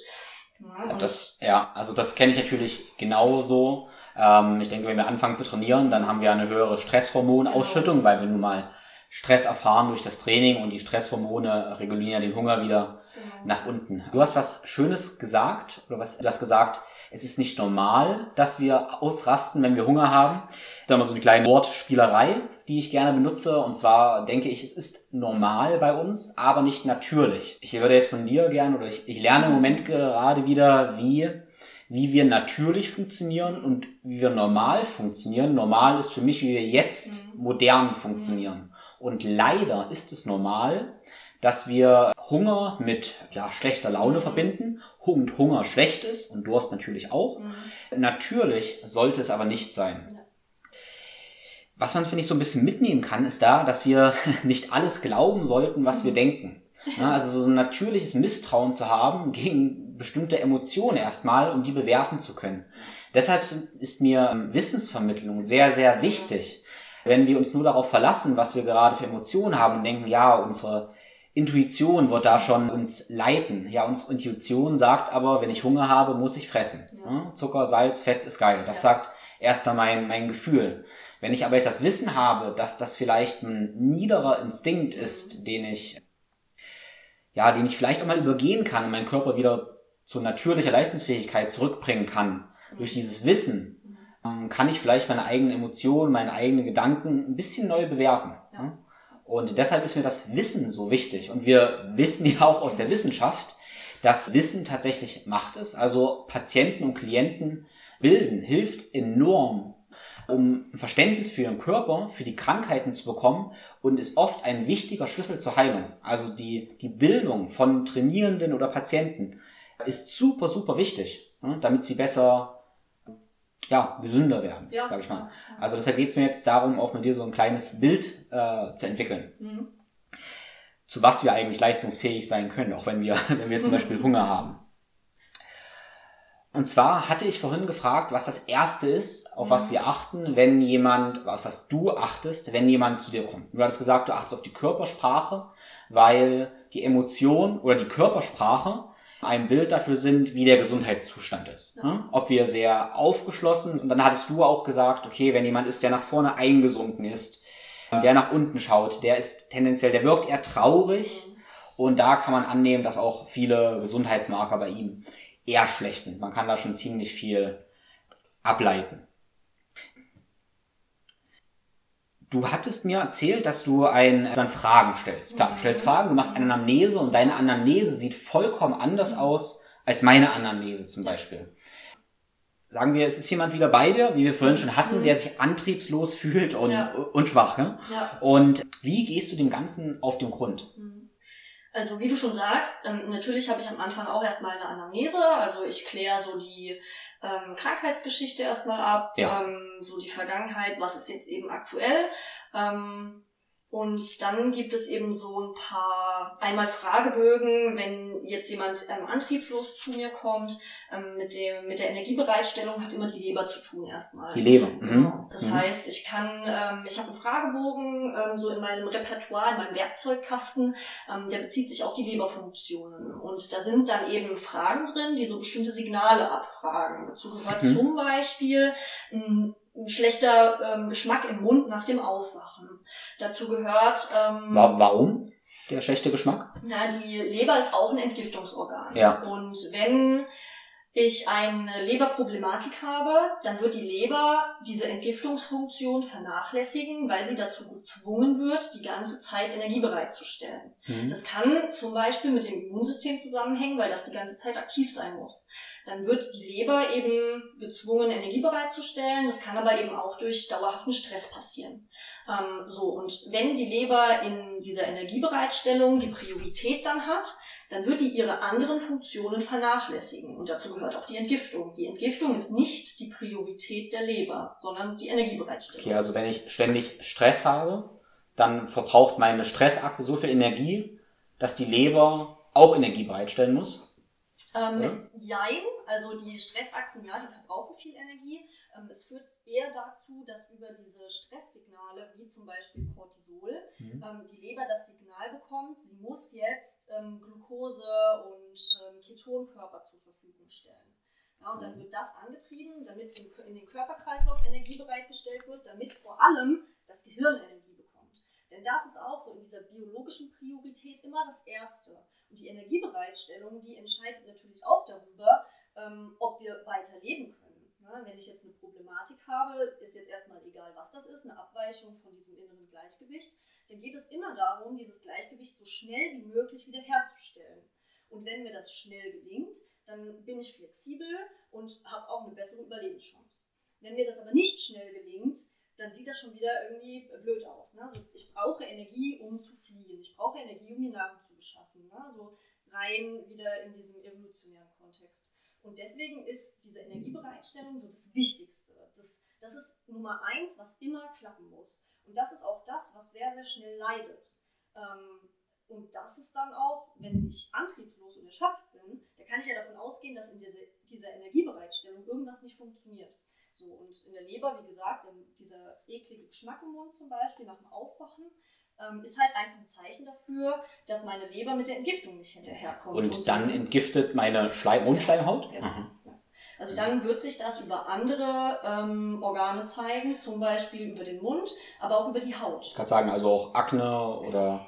Ja, das, ja, also das kenne ich natürlich genauso. Ähm, ich denke, wenn wir anfangen zu trainieren, dann haben wir eine höhere Stresshormonausschüttung, genau. weil wir nun mal Stress erfahren durch das Training und die Stresshormone regulieren den Hunger wieder nach unten. Du hast was Schönes gesagt, oder was, du hast gesagt, es ist nicht normal, dass wir ausrasten, wenn wir Hunger haben. Da wir so eine kleine Wortspielerei, die ich gerne benutze. Und zwar denke ich, es ist normal bei uns, aber nicht natürlich. Ich würde jetzt von dir gerne, oder ich, ich lerne im Moment gerade wieder, wie, wie wir natürlich funktionieren und wie wir normal funktionieren. Normal ist für mich, wie wir jetzt mhm. modern funktionieren. Und leider ist es normal, dass wir Hunger mit ja, schlechter Laune verbinden und Hunger schlecht ist und Durst natürlich auch. Mhm. Natürlich sollte es aber nicht sein. Was man, finde ich, so ein bisschen mitnehmen kann, ist da, dass wir [LAUGHS] nicht alles glauben sollten, was mhm. wir [LAUGHS] denken. Ja, also so ein natürliches Misstrauen zu haben gegen bestimmte Emotionen erstmal und die bewerten zu können. Deshalb ist mir ähm, Wissensvermittlung sehr, sehr wichtig. Wenn wir uns nur darauf verlassen, was wir gerade für Emotionen haben und denken, ja, unsere Intuition wird da schon uns leiten. Ja, unsere Intuition sagt aber, wenn ich Hunger habe, muss ich fressen. Ja. Zucker, Salz, Fett ist geil. Das ja. sagt erstmal mein, mein Gefühl. Wenn ich aber jetzt das Wissen habe, dass das vielleicht ein niederer Instinkt ist, den ich, ja, den ich vielleicht auch mal übergehen kann und meinen Körper wieder zu natürlicher Leistungsfähigkeit zurückbringen kann, durch dieses Wissen, ähm, kann ich vielleicht meine eigenen Emotionen, meine eigenen Gedanken ein bisschen neu bewerten. Und deshalb ist mir das Wissen so wichtig. Und wir wissen [LAUGHS] ja auch aus der Wissenschaft, dass Wissen tatsächlich Macht ist. Also Patienten und Klienten bilden hilft enorm, um ein Verständnis für ihren Körper, für die Krankheiten zu bekommen und ist oft ein wichtiger Schlüssel zur Heilung. Also die, die Bildung von Trainierenden oder Patienten ist super, super wichtig, ne, damit sie besser ja, gesünder werden, ja. sag ich mal. Also deshalb geht es mir jetzt darum, auch mit dir so ein kleines Bild äh, zu entwickeln. Mhm. Zu was wir eigentlich leistungsfähig sein können, auch wenn wir, [LAUGHS] wenn wir zum Beispiel Hunger [LAUGHS] haben. Und zwar hatte ich vorhin gefragt, was das erste ist, auf mhm. was wir achten, wenn jemand, auf was du achtest, wenn jemand zu dir kommt. Du hattest gesagt, du achtest auf die Körpersprache, weil die Emotion oder die Körpersprache ein Bild dafür sind, wie der Gesundheitszustand ist. Ja. Ne? Ob wir sehr aufgeschlossen, und dann hattest du auch gesagt, okay, wenn jemand ist, der nach vorne eingesunken ist, der nach unten schaut, der ist tendenziell, der wirkt eher traurig. Mhm. Und da kann man annehmen, dass auch viele Gesundheitsmarker bei ihm eher schlecht sind. Man kann da schon ziemlich viel ableiten. Du hattest mir erzählt, dass du ein, dann Fragen stellst. Klar, du stellst Fragen, du machst eine Anamnese und deine Anamnese sieht vollkommen anders aus als meine Anamnese zum Beispiel. Sagen wir, es ist jemand wieder bei dir, wie wir vorhin schon hatten, der sich antriebslos fühlt und, ja. und schwach. Ne? Ja. Und wie gehst du dem Ganzen auf den Grund? Mhm. Also wie du schon sagst, ähm, natürlich habe ich am Anfang auch erstmal eine Anamnese. Also ich kläre so die ähm, Krankheitsgeschichte erstmal ab, ja. ähm, so die Vergangenheit, was ist jetzt eben aktuell. Ähm, Und dann gibt es eben so ein paar, einmal Fragebögen, wenn jetzt jemand ähm, antriebslos zu mir kommt, ähm, mit, dem, mit der Energiebereitstellung hat immer die Leber zu tun erstmal. Die Leber. Mhm. Genau. Das mhm. heißt, ich kann, ähm, ich habe einen Fragebogen ähm, so in meinem Repertoire, in meinem Werkzeugkasten, ähm, der bezieht sich auf die Leberfunktionen. Und da sind dann eben Fragen drin, die so bestimmte Signale abfragen. Dazu gehört mhm. zum Beispiel ein ein schlechter ähm, Geschmack im Mund nach dem Aufwachen. Dazu gehört. Ähm, Warum der schlechte Geschmack? Na, die Leber ist auch ein Entgiftungsorgan. Ja. Und wenn ich eine Leberproblematik habe, dann wird die Leber diese Entgiftungsfunktion vernachlässigen, weil sie dazu gezwungen wird, die ganze Zeit Energie bereitzustellen. Mhm. Das kann zum Beispiel mit dem Immunsystem zusammenhängen, weil das die ganze Zeit aktiv sein muss. Dann wird die Leber eben gezwungen, Energie bereitzustellen. Das kann aber eben auch durch dauerhaften Stress passieren. Ähm, so, und wenn die Leber in dieser Energiebereitstellung die Priorität dann hat, dann wird die ihre anderen Funktionen vernachlässigen. Und dazu gehört auch die Entgiftung. Die Entgiftung ist nicht die Priorität der Leber, sondern die Energiebereitstellung. Okay, also wenn ich ständig Stress habe, dann verbraucht meine Stressachse so viel Energie, dass die Leber auch Energie bereitstellen muss. Ähm? Jein, also die Stressachsen, ja, die verbrauchen viel Energie. Ähm, es führt eher dazu, dass über diese Stresssignale, wie zum Beispiel Cortisol, mhm. ähm, die Leber das Signal bekommt, sie muss jetzt ähm, Glucose und Ketonkörper zur Verfügung stellen. Ja, und dann mhm. wird das angetrieben, damit in, in den Körperkreislauf Energie bereitgestellt wird, damit vor allem das Gehirn Energie bekommt. Denn das ist auch so in dieser biologischen Priorität immer das Erste. Und die Energiebereitstellung, die entscheidet natürlich auch darüber, ähm, ob wir weiter leben können. Ja, wenn ich jetzt eine Problematik habe, ist jetzt erstmal egal, was das ist, eine Abweichung von diesem inneren Gleichgewicht, dann geht es immer darum, dieses Gleichgewicht so schnell wie möglich wiederherzustellen. Und wenn mir das schnell gelingt, dann bin ich flexibel und habe auch eine bessere Überlebenschance. Wenn mir das aber nicht schnell gelingt, dann sieht das schon wieder irgendwie blöd aus. Ne? Also ich brauche Energie, um zu fliehen. Ich brauche Energie, um mir Nahrung zu beschaffen. Ne? So rein wieder in diesem evolutionären Kontext. Und deswegen ist diese Energiebereitstellung so das Wichtigste. Das, das ist Nummer eins, was immer klappen muss. Und das ist auch das, was sehr, sehr schnell leidet. Ähm, und das ist dann auch, wenn ich antriebslos und erschöpft bin, da kann ich ja davon ausgehen, dass in diese, dieser Energiebereitstellung irgendwas nicht funktioniert. So, und in der Leber, wie gesagt, dieser eklige Geschmack im Mund zum Beispiel nach dem Aufwachen, ist halt einfach ein Zeichen dafür, dass meine Leber mit der Entgiftung nicht hinterherkommt. Und, und dann entgiftet meine Schleim Mundschleimhaut? Genau. Mhm. Also dann wird sich das über andere ähm, Organe zeigen, zum Beispiel über den Mund, aber auch über die Haut. Ich kann sagen, also auch Akne oder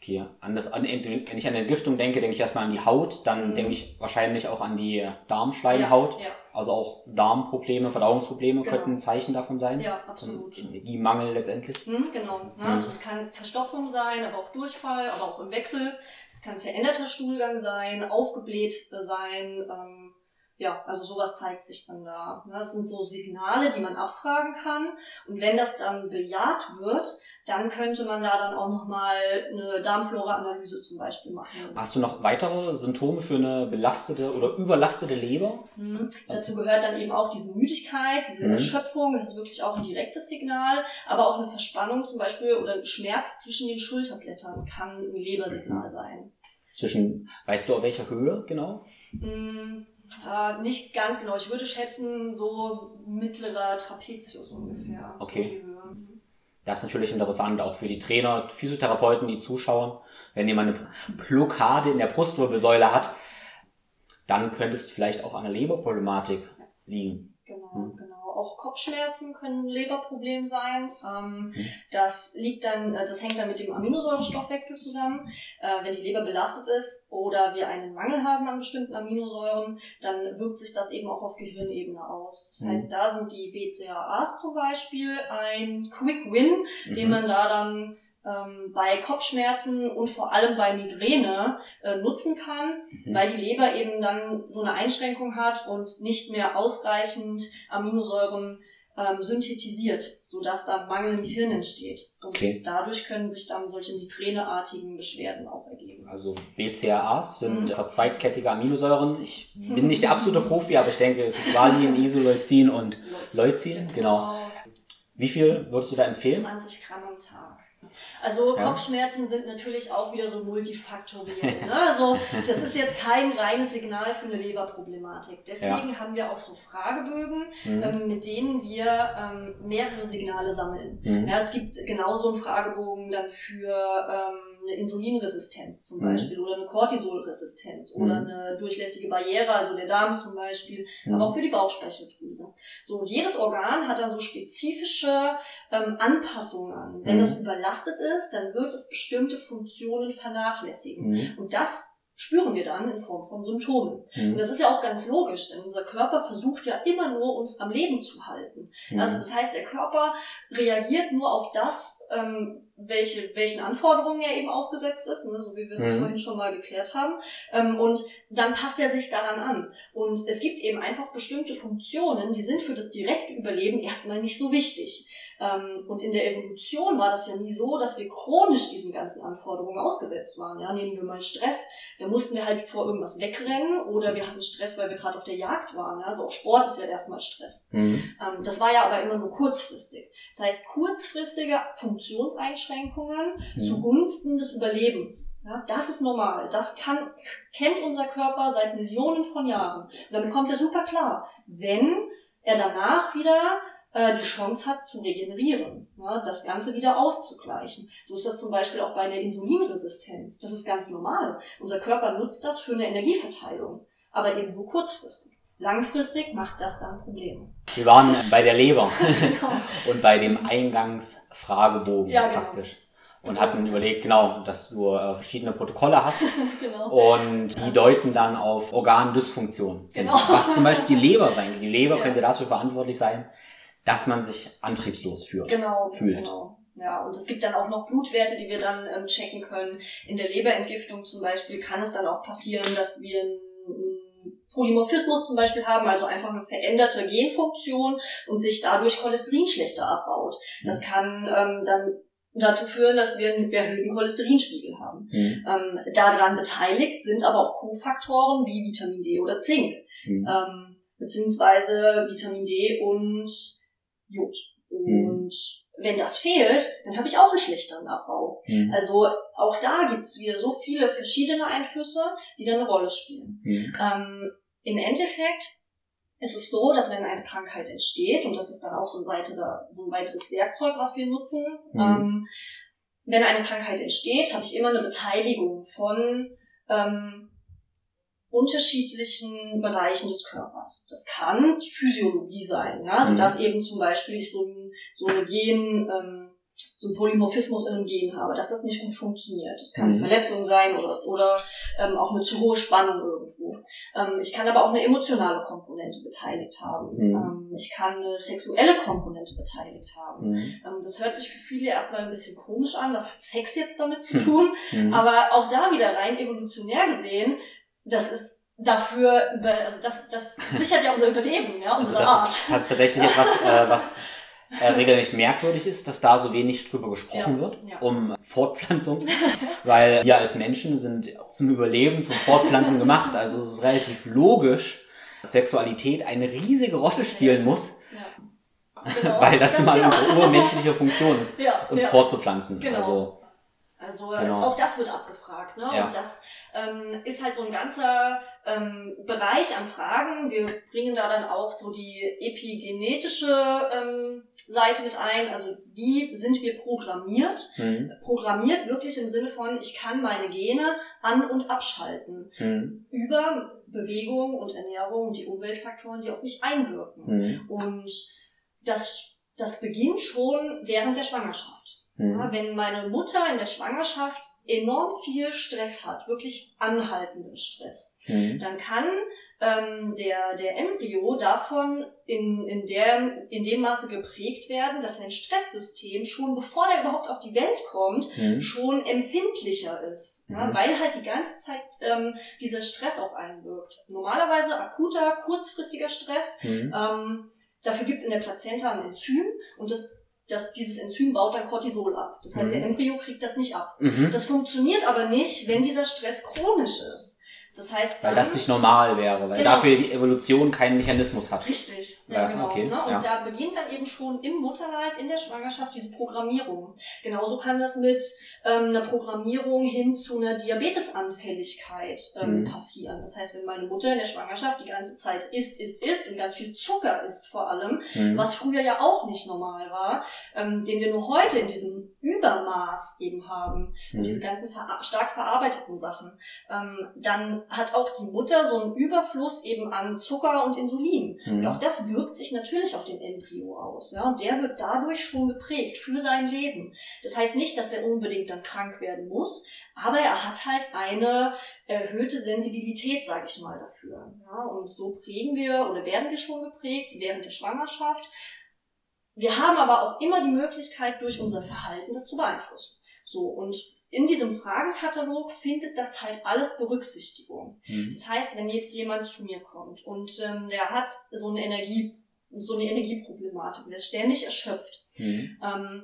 okay, anders, an, wenn ich an Entgiftung denke, denke ich erstmal an die Haut, dann mhm. denke ich wahrscheinlich auch an die Darmschleimhaut. Ja, ja. Also auch Darmprobleme, Verdauungsprobleme genau. könnten ein Zeichen davon sein. Ja, absolut. Energiemangel letztendlich. Mhm, genau. Ja, also das kann Verstopfung sein, aber auch Durchfall, aber auch im Wechsel. Das kann veränderter Stuhlgang sein, aufgebläht sein. Ähm, ja, also sowas zeigt sich dann da. Das sind so Signale, die man abfragen kann. Und wenn das dann bejaht wird, dann könnte man da dann auch nochmal eine Darmflora-Analyse zum Beispiel machen. Hast du noch weitere Symptome für eine belastete oder überlastete Leber? Mhm. Dazu gehört dann eben auch diese Müdigkeit, diese mhm. Erschöpfung, das ist wirklich auch ein direktes Signal, aber auch eine Verspannung zum Beispiel oder Schmerz zwischen den Schulterblättern kann ein Lebersignal sein. Zwischen, weißt du auf welcher Höhe genau? Mhm. Äh, nicht ganz genau. Ich würde schätzen, so mittlerer Trapezius ungefähr. Okay. So das ist natürlich interessant, auch für die Trainer, Physiotherapeuten, die zuschauen. Wenn jemand eine Blockade in der Brustwirbelsäule hat, dann könnte es vielleicht auch an der Leberproblematik liegen. Genau, hm. genau auch Kopfschmerzen können ein Leberproblem sein. Ähm, mhm. Das liegt dann, äh, das hängt dann mit dem Aminosäurenstoffwechsel zusammen. Äh, wenn die Leber belastet ist oder wir einen Mangel haben an bestimmten Aminosäuren, dann wirkt sich das eben auch auf Gehirnebene aus. Das mhm. heißt, da sind die BCAAs zum Beispiel ein Quick Win, mhm. den man da dann ähm, bei Kopfschmerzen und vor allem bei Migräne äh, nutzen kann, mhm. weil die Leber eben dann so eine Einschränkung hat und nicht mehr ausreichend Aminosäuren ähm, synthetisiert, sodass dann Mangel im Gehirn entsteht. Und okay. dadurch können sich dann solche migräneartigen Beschwerden auch ergeben. Also BCAAs sind mhm. verzweigkettige Aminosäuren. Ich [LAUGHS] bin nicht der absolute Profi, aber ich denke, es ist Valin, Isoleucin und Leucin. Genau. genau. Wie viel würdest du da empfehlen? 20 Gramm am Tag. Also ja. Kopfschmerzen sind natürlich auch wieder so multifaktoriell. Ne? Also das ist jetzt kein reines Signal für eine Leberproblematik. Deswegen ja. haben wir auch so Fragebögen, mhm. ähm, mit denen wir ähm, mehrere Signale sammeln. Mhm. Ja, es gibt genauso einen Fragebogen dann für ähm, eine Insulinresistenz zum mhm. Beispiel oder eine Cortisolresistenz mhm. oder eine durchlässige Barriere, also der Darm zum Beispiel, mhm. aber auch für die Bauchspeicheldrüse. So, und jedes Organ hat da so spezifische ähm, Anpassungen. Wenn es mhm. überlastet ist, dann wird es bestimmte Funktionen vernachlässigen. Mhm. Und das spüren wir dann in Form von Symptomen. Mhm. Und das ist ja auch ganz logisch, denn unser Körper versucht ja immer nur, uns am Leben zu halten. Mhm. Also das heißt, der Körper reagiert nur auf das, ähm, welche, welchen Anforderungen er eben ausgesetzt ist, ne, so wie wir das mhm. vorhin schon mal geklärt haben. Ähm, und dann passt er sich daran an. Und es gibt eben einfach bestimmte Funktionen, die sind für das direkte Überleben erstmal nicht so wichtig. Ähm, und in der Evolution war das ja nie so, dass wir chronisch diesen ganzen Anforderungen ausgesetzt waren. Ja, nehmen wir mal Stress, da mussten wir halt vor irgendwas wegrennen oder wir hatten Stress, weil wir gerade auf der Jagd waren. Ja? Also auch Sport ist ja erstmal Stress. Mhm. Ähm, das war ja aber immer nur kurzfristig. Das heißt, kurzfristige Funktionseinschränkungen mhm. zugunsten des Überlebens. Ja, das ist normal. Das kann, kennt unser Körper seit Millionen von Jahren. Und damit kommt er super klar. Wenn er danach wieder äh, die Chance hat zu regenerieren, ja, das Ganze wieder auszugleichen. So ist das zum Beispiel auch bei einer Insulinresistenz. Das ist ganz normal. Unser Körper nutzt das für eine Energieverteilung, aber eben nur kurzfristig. Langfristig macht das dann Probleme. Wir waren bei der Leber [LAUGHS] genau. [LAUGHS] und bei dem Eingangsfragebogen ja, genau. praktisch und also, hatten überlegt, genau, dass du äh, verschiedene Protokolle hast [LAUGHS] genau. und die deuten dann auf Organdysfunktion. Genau. Was zum Beispiel die Leber sein kann. Die Leber ja. könnte dafür verantwortlich sein, dass man sich antriebslos fühlt. Genau, fühlt. genau. Ja, und es gibt dann auch noch Blutwerte, die wir dann ähm, checken können. In der Leberentgiftung zum Beispiel kann es dann auch passieren, dass wir einen Polymorphismus zum Beispiel haben, also einfach eine veränderte Genfunktion und sich dadurch Cholesterin schlechter abbaut. Das mhm. kann ähm, dann dazu führen, dass wir einen erhöhten Cholesterinspiegel haben. Mhm. Ähm, daran beteiligt sind aber auch Kofaktoren wie Vitamin D oder Zink, mhm. ähm, beziehungsweise Vitamin D und Jod. Mhm. Und mhm. wenn das fehlt, dann habe ich auch einen schlechteren Abbau. Mhm. Also auch da gibt's wieder so viele verschiedene Einflüsse, die dann eine Rolle spielen. Mhm. Ähm, Im Endeffekt ist es so, dass wenn eine Krankheit entsteht, und das ist dann auch so ein, weiterer, so ein weiteres Werkzeug, was wir nutzen, mhm. ähm, wenn eine Krankheit entsteht, habe ich immer eine Beteiligung von ähm, unterschiedlichen Bereichen des Körpers. Das kann die Physiologie sein, ja? also mhm. dass eben zum Beispiel ich so, ein, so eine Gen, ähm, so ein Polymorphismus in einem Gen habe, dass das nicht gut funktioniert. Das kann mhm. eine Verletzung sein oder, oder ähm, auch eine zu hohe Spannung irgendwo. Ähm, ich kann aber auch eine emotionale Komponente beteiligt haben. Mhm. Ähm, ich kann eine sexuelle Komponente beteiligt haben. Mhm. Ähm, das hört sich für viele erstmal ein bisschen komisch an. Was hat Sex jetzt damit zu tun? Mhm. Aber auch da wieder rein evolutionär gesehen das ist dafür, also das, das sichert ja unser Überleben, ja, unsere also das Art. Ist tatsächlich etwas, äh, was [LAUGHS] äh, regelrecht merkwürdig ist, dass da so wenig drüber gesprochen ja, wird, ja. um Fortpflanzung, weil wir als Menschen sind zum Überleben, zum Fortpflanzen [LAUGHS] gemacht, also es ist relativ logisch, dass Sexualität eine riesige Rolle spielen muss, [LAUGHS] genau. weil das mal genau. unsere urmenschliche Funktion ist, uns fortzupflanzen. Genau. Also, also genau. auch das wird abgefragt, ne? Und das ähm, ist halt so ein ganzer ähm, Bereich an Fragen. Wir bringen da dann auch so die epigenetische ähm, Seite mit ein. Also wie sind wir programmiert? Mhm. Programmiert wirklich im Sinne von, ich kann meine Gene an- und abschalten. Mhm. Über Bewegung und Ernährung und die Umweltfaktoren, die auf mich einwirken. Mhm. Und das, das beginnt schon während der Schwangerschaft. Mhm. Ja, wenn meine Mutter in der Schwangerschaft enorm viel Stress hat, wirklich anhaltenden Stress, mhm. dann kann ähm, der, der Embryo davon in, in, der, in dem Maße geprägt werden, dass sein Stresssystem schon bevor er überhaupt auf die Welt kommt, mhm. schon empfindlicher ist. Ja, mhm. Weil halt die ganze Zeit ähm, dieser Stress auf einen wirkt. Normalerweise akuter, kurzfristiger Stress. Mhm. Ähm, dafür gibt's in der Plazenta ein Enzym und das dass dieses Enzym baut dann Cortisol ab. Das heißt, mhm. der Embryo kriegt das nicht ab. Mhm. Das funktioniert aber nicht, wenn dieser Stress chronisch ist. Das heißt, weil das nicht normal wäre, weil genau. dafür die Evolution keinen Mechanismus hat. Richtig, ja, ja genau. Okay. Ne? Und ja. da beginnt dann eben schon im Mutterleib, in der Schwangerschaft diese Programmierung. Genauso kann das mit ähm, einer Programmierung hin zu einer Diabetesanfälligkeit ähm, mhm. passieren. Das heißt, wenn meine Mutter in der Schwangerschaft die ganze Zeit isst, isst, isst und ganz viel Zucker isst vor allem, mhm. was früher ja auch nicht normal war, ähm, den wir nur heute in diesem Übermaß eben haben, mhm. diese ganzen ver stark verarbeiteten Sachen, ähm, dann hat auch die Mutter so einen Überfluss eben an Zucker und Insulin. Mhm. Und auch das wirkt sich natürlich auf den Embryo aus. Ja? Und der wird dadurch schon geprägt für sein Leben. Das heißt nicht, dass er unbedingt dann krank werden muss, aber er hat halt eine erhöhte Sensibilität, sage ich mal, dafür. Ja? Und so prägen wir oder werden wir schon geprägt während der Schwangerschaft. Wir haben aber auch immer die Möglichkeit, durch unser Verhalten das zu beeinflussen. So, und in diesem Fragenkatalog findet das halt alles Berücksichtigung. Mhm. Das heißt, wenn jetzt jemand zu mir kommt und ähm, der hat so eine Energie, so eine Energieproblematik und ist ständig erschöpft, mhm. ähm,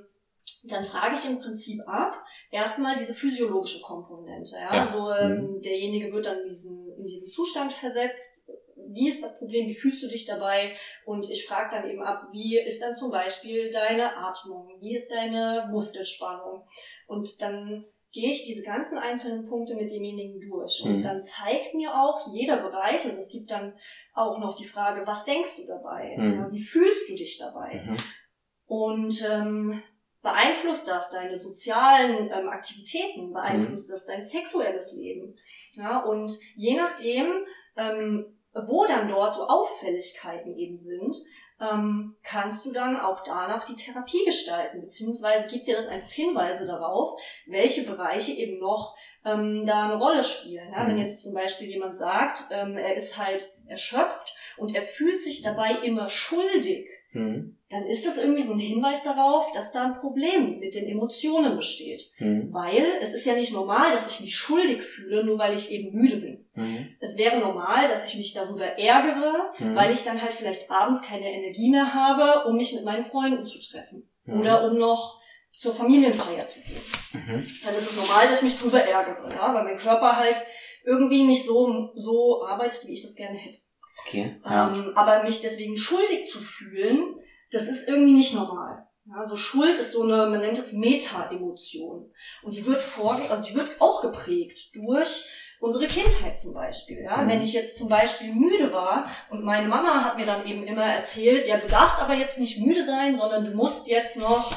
dann frage ich im Prinzip ab, erstmal diese physiologische Komponente. Ja? ja. Also ähm, mhm. derjenige wird dann in diesen, in diesen Zustand versetzt. Wie ist das Problem? Wie fühlst du dich dabei? Und ich frage dann eben ab, wie ist dann zum Beispiel deine Atmung? Wie ist deine Muskelspannung? Und dann gehe ich diese ganzen einzelnen Punkte mit demjenigen durch. Und mhm. dann zeigt mir auch jeder Bereich, also es gibt dann auch noch die Frage, was denkst du dabei? Mhm. Wie fühlst du dich dabei? Mhm. Und ähm, beeinflusst das deine sozialen ähm, Aktivitäten? Beeinflusst mhm. das dein sexuelles Leben? Ja, und je nachdem, ähm, wo dann dort so Auffälligkeiten eben sind, ähm, kannst du dann auch danach die Therapie gestalten, beziehungsweise gibt dir das einfach Hinweise darauf, welche Bereiche eben noch ähm, da eine Rolle spielen. Ja? Wenn mhm. jetzt zum Beispiel jemand sagt, ähm, er ist halt erschöpft und er fühlt sich dabei immer schuldig, mhm. dann ist das irgendwie so ein Hinweis darauf, dass da ein Problem mit den Emotionen besteht. Mhm. Weil es ist ja nicht normal, dass ich mich schuldig fühle, nur weil ich eben müde bin. Mhm. Es wäre normal, dass ich mich darüber ärgere, mhm. weil ich dann halt vielleicht abends keine Energie mehr habe, um mich mit meinen Freunden zu treffen. Oder um noch zur Familienfeier zu gehen. Mhm. Dann ist es normal, dass ich mich darüber ärgere, ja, weil mein Körper halt irgendwie nicht so, so arbeitet, wie ich das gerne hätte. Okay. Ja. Ähm, aber mich deswegen schuldig zu fühlen, das ist irgendwie nicht normal. Also Schuld ist so eine, man nennt es Meta-Emotion. Und die wird vor, also die wird auch geprägt durch unsere Kindheit zum Beispiel. Ja? Mhm. Wenn ich jetzt zum Beispiel müde war und meine Mama hat mir dann eben immer erzählt, ja, du darfst aber jetzt nicht müde sein, sondern du musst jetzt noch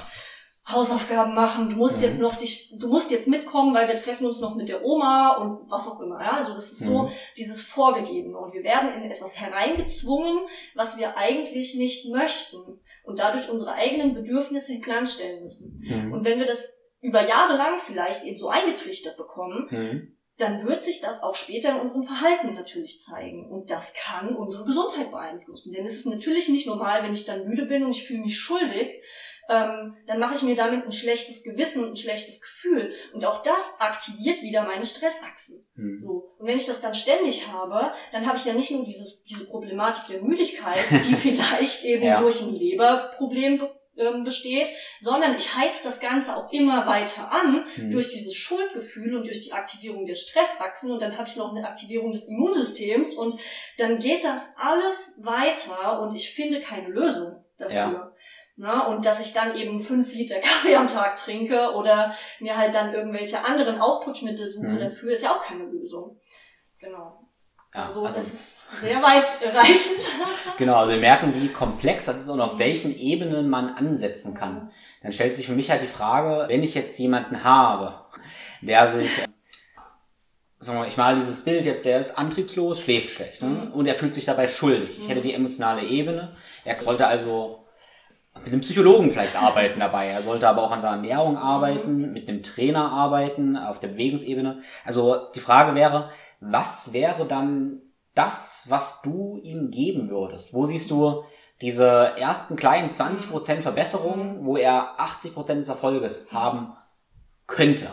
Hausaufgaben machen, du musst mhm. jetzt noch dich, du musst jetzt mitkommen, weil wir treffen uns noch mit der Oma und was auch immer. Ja? Also das ist so mhm. dieses Vorgegebene und wir werden in etwas hereingezwungen, was wir eigentlich nicht möchten und dadurch unsere eigenen Bedürfnisse hintanstellen müssen. Mhm. Und wenn wir das über Jahre lang vielleicht eben so eingetrichtert bekommen, mhm. dann wird sich das auch später in unserem Verhalten natürlich zeigen. Und das kann unsere Gesundheit beeinflussen. Denn es ist natürlich nicht normal, wenn ich dann müde bin und ich fühle mich schuldig, ähm, dann mache ich mir damit ein schlechtes Gewissen und ein schlechtes Gefühl. Und auch das aktiviert wieder meine Stressachsen. Mhm. So. Und wenn ich das dann ständig habe, dann habe ich ja nicht nur dieses, diese Problematik der Müdigkeit, die [LAUGHS] vielleicht eben ja. durch ein Leberproblem ähm, besteht, sondern ich heiz das Ganze auch immer weiter an mhm. durch dieses Schuldgefühl und durch die Aktivierung der Stressachsen und dann habe ich noch eine Aktivierung des Immunsystems und dann geht das alles weiter und ich finde keine Lösung dafür. Ja. Ne? Und dass ich dann eben fünf Liter [LAUGHS] Kaffee am Tag trinke oder mir halt dann irgendwelche anderen Aufputschmittel suche mhm. dafür, ist ja auch keine Lösung. Genau. Ja, also, also das ist sehr weitreichend. [LAUGHS] genau, also wir merken, wie komplex das ist und auf mhm. welchen Ebenen man ansetzen kann. Dann stellt sich für mich halt die Frage, wenn ich jetzt jemanden habe, der sich sagen wir mal, ich male dieses Bild jetzt, der ist antriebslos, schläft schlecht ne? Mhm. und er fühlt sich dabei schuldig. Ich hätte die emotionale Ebene. Er sollte also mit einem Psychologen vielleicht arbeiten dabei. Er sollte aber auch an seiner Ernährung arbeiten, mit einem Trainer arbeiten, auf der Bewegungsebene. Also die Frage wäre, was wäre dann das, was du ihm geben würdest? Wo siehst du diese ersten kleinen 20% Verbesserungen, wo er 80% des Erfolges haben könnte?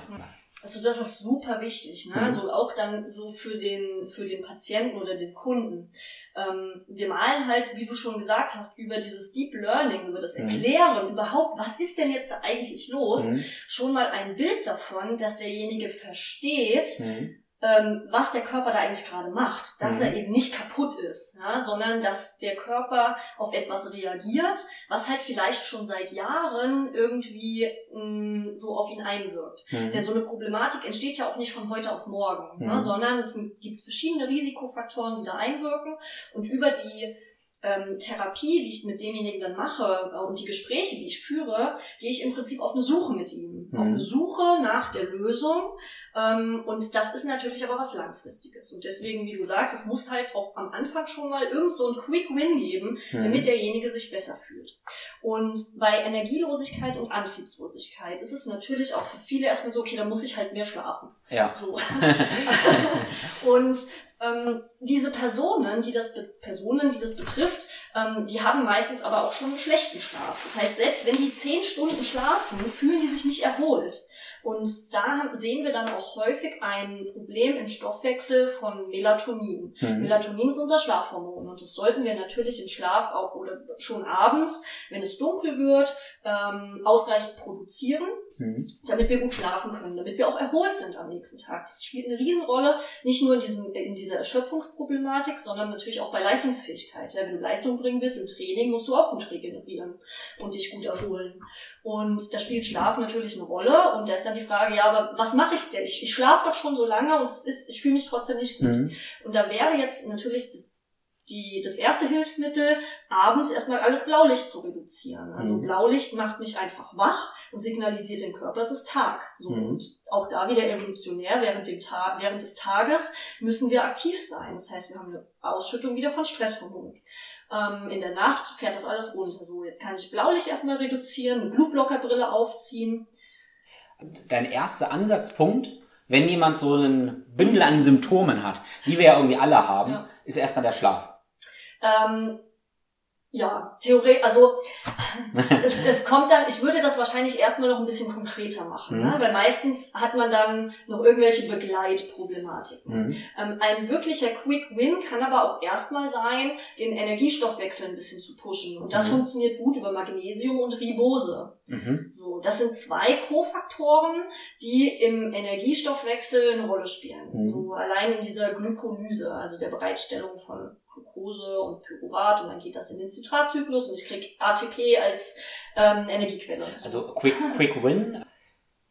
Also das ist super wichtig, ne? Mhm. Also auch dann so für den, für den Patienten oder den Kunden. Ähm, wir malen halt, wie du schon gesagt hast, über dieses Deep Learning, über das mhm. Erklären mhm. überhaupt, was ist denn jetzt da eigentlich los, mhm. schon mal ein Bild davon, dass derjenige versteht, mhm. Ähm, was der Körper da eigentlich gerade macht. Dass mhm. er eben nicht kaputt ist, ja, sondern dass der Körper auf etwas reagiert, was halt vielleicht schon seit Jahren irgendwie mh, mm, so auf ihn einwirkt. Mhm. Denn so eine Problematik entsteht ja auch nicht von heute auf morgen, mhm. ne, sondern es gibt verschiedene Risikofaktoren, die da einwirken und über die ähm, Therapie, die ich mit demjenigen dann mache äh, und die Gespräche, die ich führe, gehe ich im Prinzip auf eine Suche mit ihm. Mhm. Auf eine Suche nach der Lösung. Ähm, und das ist natürlich aber was Langfristiges. Und deswegen, wie du sagst, es muss halt auch am Anfang schon mal irgend so ein Quick Win geben, mhm. damit derjenige sich besser fühlt. Und bei Energielosigkeit und Antriebslosigkeit ist es natürlich auch für viele erstmal so, okay, da muss ich halt mehr schlafen. Ja. So. [LAUGHS] [LAUGHS] und ähm, diese Personen, die das Personen, die das betrifft, ähm, die haben meistens aber auch schon einen schlechten Schlaf. Das heißt, selbst wenn die zehn Stunden schlafen, fühlen die sich nicht erholt. Und da sehen wir dann auch häufig ein Problem im Stoffwechsel von Melatonin. Mhm. Melatonin ist unser Schlafhormon und das sollten wir natürlich im Schlaf auch oder schon abends, wenn es dunkel wird, ähm, ausreichend produzieren, mhm. damit wir gut schlafen können, damit wir auch erholt sind am nächsten Tag. Das spielt eine Riesenrolle, nicht nur in, diesem, in dieser Erschöpfungsproblematik, sondern natürlich auch bei Leistungsfähigkeit. Ja, wenn du Leistung bringen willst im Training, musst du auch gut regenerieren und dich gut erholen. Und da spielt Schlaf natürlich eine Rolle. Und da ist dann die Frage, ja, aber was mache ich denn? Ich, ich schlafe doch schon so lange und ist, ich fühle mich trotzdem nicht gut. Mhm. Und da wäre jetzt natürlich das, die, das erste Hilfsmittel, abends erstmal alles Blaulicht zu reduzieren. Also mhm. Blaulicht macht mich einfach wach und signalisiert dem Körper, es ist Tag. So, mhm. Und auch da wieder evolutionär, während, dem Tag, während des Tages müssen wir aktiv sein. Das heißt, wir haben eine Ausschüttung wieder von Stresshormonen. Ähm, in der Nacht fährt das alles runter. So, jetzt kann ich Blaulicht erstmal reduzieren, eine Blutblockerbrille aufziehen. Dein erster Ansatzpunkt, wenn jemand so einen Bündel an Symptomen hat, die wir ja irgendwie alle haben, ja. ist erstmal der Schlaf. Ähm, ja, Theorie, also [LAUGHS] es, es, kommt dann, ich würde das wahrscheinlich erstmal noch ein bisschen konkreter machen, ne? mhm. ne? weil meistens hat man dann noch irgendwelche Begleitproblematiken. Mhm. Ähm, ein wirklicher Quick Win kann aber auch erstmal sein, den Energiestoffwechsel ein bisschen zu pushen. Und das mhm. funktioniert gut über Magnesium und Ribose. Mhm. So, das sind zwei Kofaktoren, die im Energiestoffwechsel eine Rolle spielen. Mhm. So allein in dieser Glykolyse, also der Bereitstellung von Glucose und Pyruvat und dann geht das in den Zitratzyklus und ich kriege ATP als ähm, Energiequelle. Also Quick, Quick Win,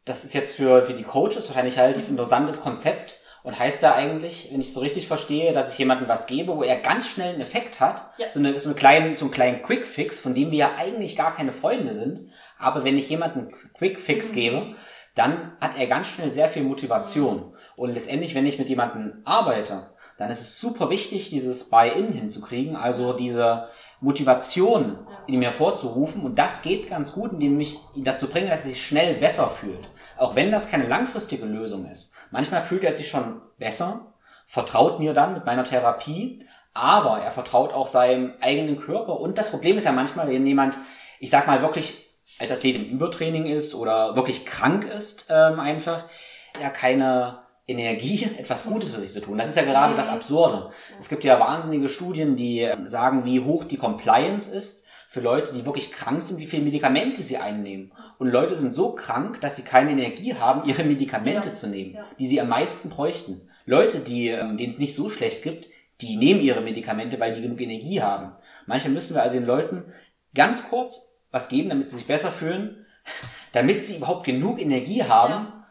das ist jetzt für, für die Coaches wahrscheinlich ein relativ interessantes Konzept und heißt da eigentlich, wenn ich es so richtig verstehe, dass ich jemandem was gebe, wo er ganz schnell einen Effekt hat, ja. so, eine, so, eine kleinen, so einen kleinen Quick Fix, von dem wir ja eigentlich gar keine Freunde sind, aber wenn ich jemandem Quick Fix mhm. gebe, dann hat er ganz schnell sehr viel Motivation. Und letztendlich, wenn ich mit jemandem arbeite, dann ist es super wichtig, dieses Buy-in hinzukriegen, also diese Motivation in mir vorzurufen. Und das geht ganz gut, indem ich ihn dazu bringe, dass er sich schnell besser fühlt. Auch wenn das keine langfristige Lösung ist. Manchmal fühlt er sich schon besser, vertraut mir dann mit meiner Therapie, aber er vertraut auch seinem eigenen Körper. Und das Problem ist ja manchmal, wenn jemand, ich sag mal, wirklich als Athlet im Übertraining ist oder wirklich krank ist, ähm, einfach, ja keine Energie, [LAUGHS] etwas Gutes für sich zu tun. Das ist ja gerade das Absurde. Es gibt ja wahnsinnige Studien, die ähm, sagen, wie hoch die Compliance ist für Leute, die wirklich krank sind, wie viele Medikamente sie einnehmen. Und Leute sind so krank, dass sie keine Energie haben, ihre Medikamente ja. zu nehmen, ja. die sie am meisten bräuchten. Leute, die, ähm, denen es nicht so schlecht gibt, die nehmen ihre Medikamente, weil die genug Energie haben. Manchmal müssen wir also den Leuten ganz kurz was geben, damit sie sich besser fühlen, [LAUGHS] damit sie überhaupt genug Energie haben, ja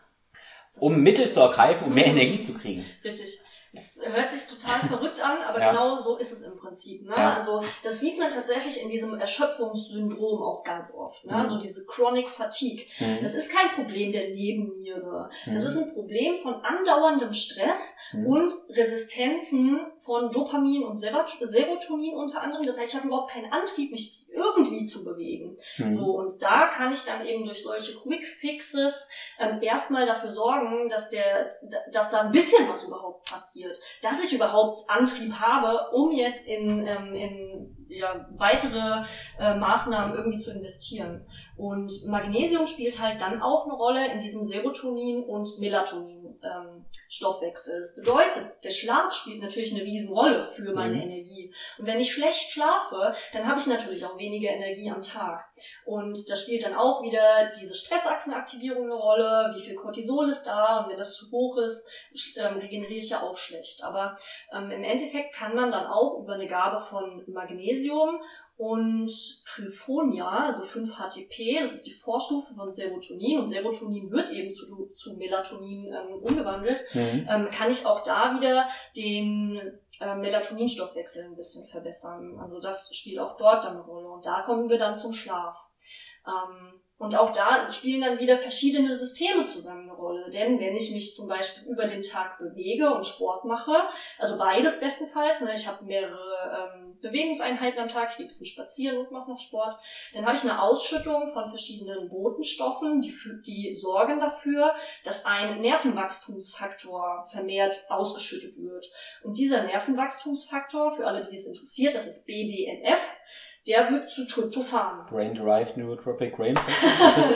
um Mittel zu ergreifen, um mehr Energie zu kriegen. Richtig. Es hört sich total [LAUGHS] verrückt an, aber ja. genau so ist es im Prinzip. Ne? Ja. Also das sieht man tatsächlich in diesem Erschöpfungssyndrom auch ganz oft. Ne? Mhm. So diese Chronic Fatigue. Mhm. Das ist kein Problem der Nebenniere. Mhm. Das ist ein Problem von andauerndem Stress mhm. und Resistenzen von Dopamin und Serotonin unter anderem. Das heißt, ich habe überhaupt keinen Antrieb, mich irgendwie zu bewegen. Mhm. So, und da kann ich dann eben durch solche Quick Fixes ähm, erstmal dafür sorgen, dass der, dass da ein bisschen was überhaupt passiert, dass ich überhaupt Antrieb habe, um jetzt in, ähm, in ja, weitere äh, Maßnahmen irgendwie zu investieren. Und Magnesium spielt halt dann auch eine Rolle in diesem Serotonin und Melatonin ähm. Das bedeutet, der Schlaf spielt natürlich eine Riesenrolle für meine mhm. Energie. Und wenn ich schlecht schlafe, dann habe ich natürlich auch weniger Energie am Tag. Und da spielt dann auch wieder diese Stressachsenaktivierung eine Rolle, wie viel Cortisol ist da und wenn das zu hoch ist, ähm, regeneriere ich ja auch schlecht. Aber ähm, im Endeffekt kann man dann auch über eine Gabe von Magnesium und Kryphonia, also 5-HTP, das ist die Vorstufe von Serotonin und Serotonin wird eben zu, zu Melatonin ähm, umgewandelt, mhm. ähm, kann ich auch da wieder den äh, Melatoninstoffwechsel ein bisschen verbessern. Also das spielt auch dort dann eine Rolle und da kommen wir dann zum Schlaf. Ähm, und auch da spielen dann wieder verschiedene Systeme zusammen eine Rolle. Denn wenn ich mich zum Beispiel über den Tag bewege und Sport mache, also beides bestenfalls, ne, ich habe mehrere ähm, Bewegungseinheiten am Tag, ich gehe ein bisschen spazieren und mache noch Sport, dann habe ich eine Ausschüttung von verschiedenen Botenstoffen, die, die sorgen dafür, dass ein Nervenwachstumsfaktor vermehrt ausgeschüttet wird. Und dieser Nervenwachstumsfaktor, für alle, die es interessiert, das ist BDNF, der wird zu Tryptophan. Brain-derived Neurotropic Brain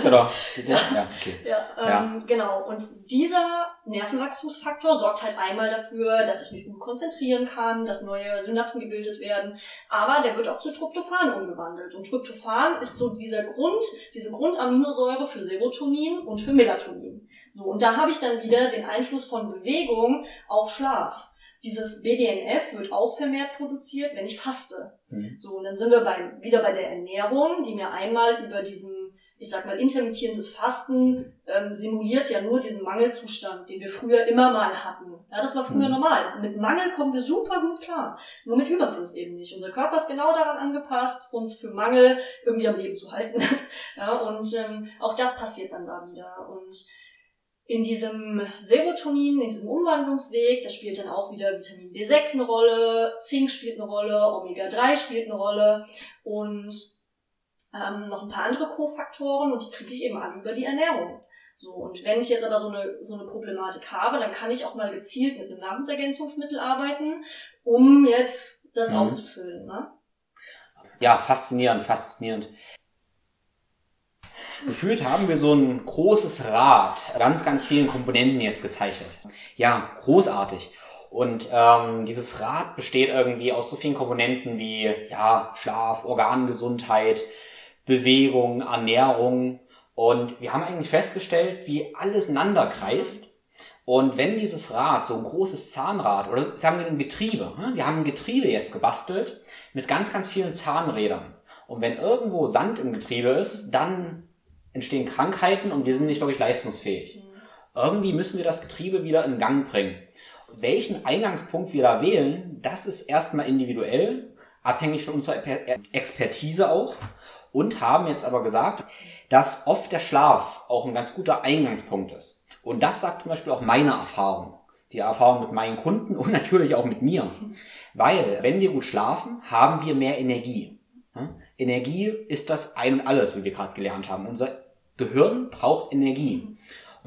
Oder? [LAUGHS] ja, okay. Ja, ähm, ja, genau. Und dieser Nervenwachstumsfaktor sorgt halt einmal dafür, dass ich mich gut konzentrieren kann, dass neue Synapsen gebildet werden, aber der wird auch zu Tryptophan umgewandelt. Und Tryptophan ist so dieser Grund, diese Grundaminosäure für Serotonin und für Melatonin. So, und da habe ich dann wieder den Einfluss von Bewegung auf Schlaf. Dieses BDNF wird auch vermehrt produziert, wenn ich faste. Mhm. So, und dann sind wir bei, wieder bei der Ernährung, die mir einmal über diesen, ich sag mal, intermittierendes Fasten ähm, simuliert ja nur diesen Mangelzustand, den wir früher immer mal hatten. Ja, das war früher mhm. normal. Mit Mangel kommen wir super gut klar. Nur mit Überfluss eben nicht. Unser Körper ist genau daran angepasst, uns für Mangel irgendwie am Leben zu halten. [LAUGHS] ja, und ähm, auch das passiert dann da wieder. Und in diesem Serotonin, in diesem Umwandlungsweg, da spielt dann auch wieder Vitamin B6 eine Rolle, Zink spielt eine Rolle, Omega-3 spielt eine Rolle und ähm, noch ein paar andere Kofaktoren und die kriege ich eben an über die Ernährung. So, und wenn ich jetzt aber so eine, so eine Problematik habe, dann kann ich auch mal gezielt mit einem Nahrungsergänzungsmittel arbeiten, um jetzt das mhm. aufzufüllen. Ne? Ja, faszinierend, faszinierend. Gefühlt haben wir so ein großes Rad, ganz, ganz vielen Komponenten jetzt gezeichnet. Ja, großartig. Und ähm, dieses Rad besteht irgendwie aus so vielen Komponenten wie ja, Schlaf, Organgesundheit, Bewegung, Ernährung. Und wir haben eigentlich festgestellt, wie alles ineinander greift. Und wenn dieses Rad, so ein großes Zahnrad, oder sagen wir ein Getriebe, ne? wir haben ein Getriebe jetzt gebastelt mit ganz, ganz vielen Zahnrädern. Und wenn irgendwo Sand im Getriebe ist, dann entstehen Krankheiten und wir sind nicht wirklich leistungsfähig. Irgendwie müssen wir das Getriebe wieder in Gang bringen. Welchen Eingangspunkt wir da wählen, das ist erstmal individuell, abhängig von unserer Expertise auch. Und haben jetzt aber gesagt, dass oft der Schlaf auch ein ganz guter Eingangspunkt ist. Und das sagt zum Beispiel auch meine Erfahrung. Die Erfahrung mit meinen Kunden und [LAUGHS] natürlich auch mit mir. Weil, wenn wir gut schlafen, haben wir mehr Energie. Energie ist das Ein und Alles, wie wir gerade gelernt haben. Unser Gehirn braucht Energie.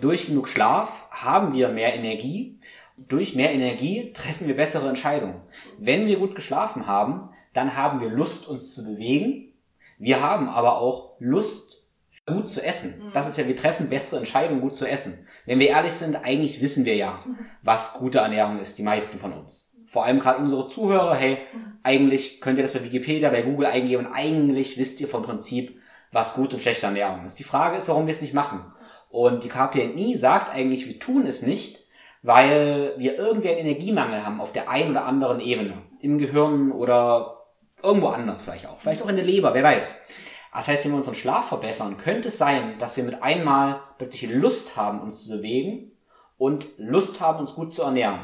Durch genug Schlaf haben wir mehr Energie. Durch mehr Energie treffen wir bessere Entscheidungen. Wenn wir gut geschlafen haben, dann haben wir Lust, uns zu bewegen. Wir haben aber auch Lust, gut zu essen. Mhm. Das ist ja, wir treffen bessere Entscheidungen, gut zu essen. Wenn wir ehrlich sind, eigentlich wissen wir ja, was gute Ernährung ist, die meisten von uns. Vor allem gerade unsere Zuhörer, hey, mhm. eigentlich könnt ihr das bei Wikipedia, bei Google eingeben und eigentlich wisst ihr vom Prinzip, was gute und schlechte Ernährung ist. Die Frage ist, warum wir es nicht machen. Und die KPNI sagt eigentlich, wir tun es nicht, weil wir irgendwie einen Energiemangel haben auf der einen oder anderen Ebene. Im Gehirn oder irgendwo anders vielleicht auch. Vielleicht auch in der Leber, wer weiß. Das heißt, wenn wir unseren Schlaf verbessern, könnte es sein, dass wir mit einmal plötzlich Lust haben, uns zu bewegen und Lust haben, uns gut zu ernähren.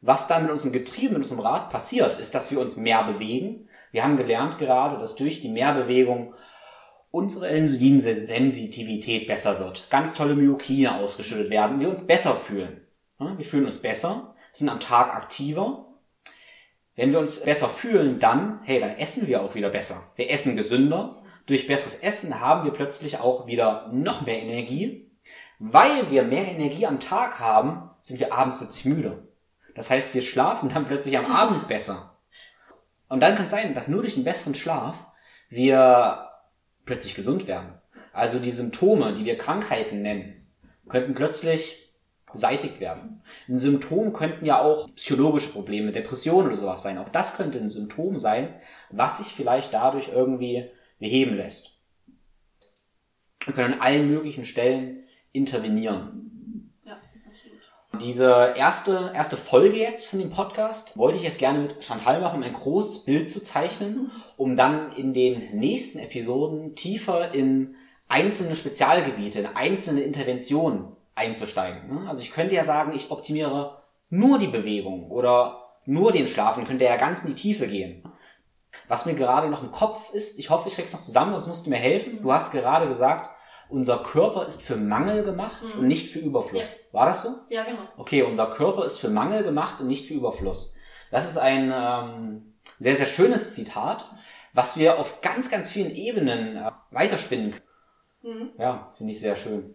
Was dann mit unserem Getriebe, mit unserem Rad passiert, ist, dass wir uns mehr bewegen. Wir haben gelernt gerade, dass durch die Mehrbewegung unsere Insulinsensitivität besser wird, ganz tolle Myokine ausgeschüttet werden, wir uns besser fühlen. Wir fühlen uns besser, sind am Tag aktiver. Wenn wir uns besser fühlen, dann, hey, dann essen wir auch wieder besser. Wir essen gesünder. Durch besseres Essen haben wir plötzlich auch wieder noch mehr Energie. Weil wir mehr Energie am Tag haben, sind wir abends plötzlich müde. Das heißt, wir schlafen dann plötzlich am Abend besser. Und dann kann es sein, dass nur durch einen besseren Schlaf wir plötzlich gesund werden. Also die Symptome, die wir Krankheiten nennen, könnten plötzlich beseitigt werden. Ein Symptom könnten ja auch psychologische Probleme, Depressionen oder sowas sein. Auch das könnte ein Symptom sein, was sich vielleicht dadurch irgendwie beheben lässt. Wir können an allen möglichen Stellen intervenieren. Ja, absolut. Diese erste, erste Folge jetzt von dem Podcast wollte ich jetzt gerne mit Chantal machen, um ein großes Bild zu zeichnen, [LAUGHS] um dann in den nächsten Episoden tiefer in einzelne Spezialgebiete, in einzelne Interventionen einzusteigen. Ne? Also ich könnte ja sagen, ich optimiere nur die Bewegung oder nur den Schlafen, könnte ja ganz in die Tiefe gehen. Was mir gerade noch im Kopf ist, ich hoffe, ich krieg's noch zusammen, sonst musst du mir helfen. Du hast gerade gesagt, unser Körper ist für Mangel gemacht mhm. und nicht für Überfluss. Ja. War das so? Ja, genau. Okay, unser Körper ist für Mangel gemacht und nicht für Überfluss. Das ist ein ähm, sehr, sehr schönes Zitat, was wir auf ganz, ganz vielen Ebenen äh, weiterspinnen können. Mhm. Ja, finde ich sehr schön.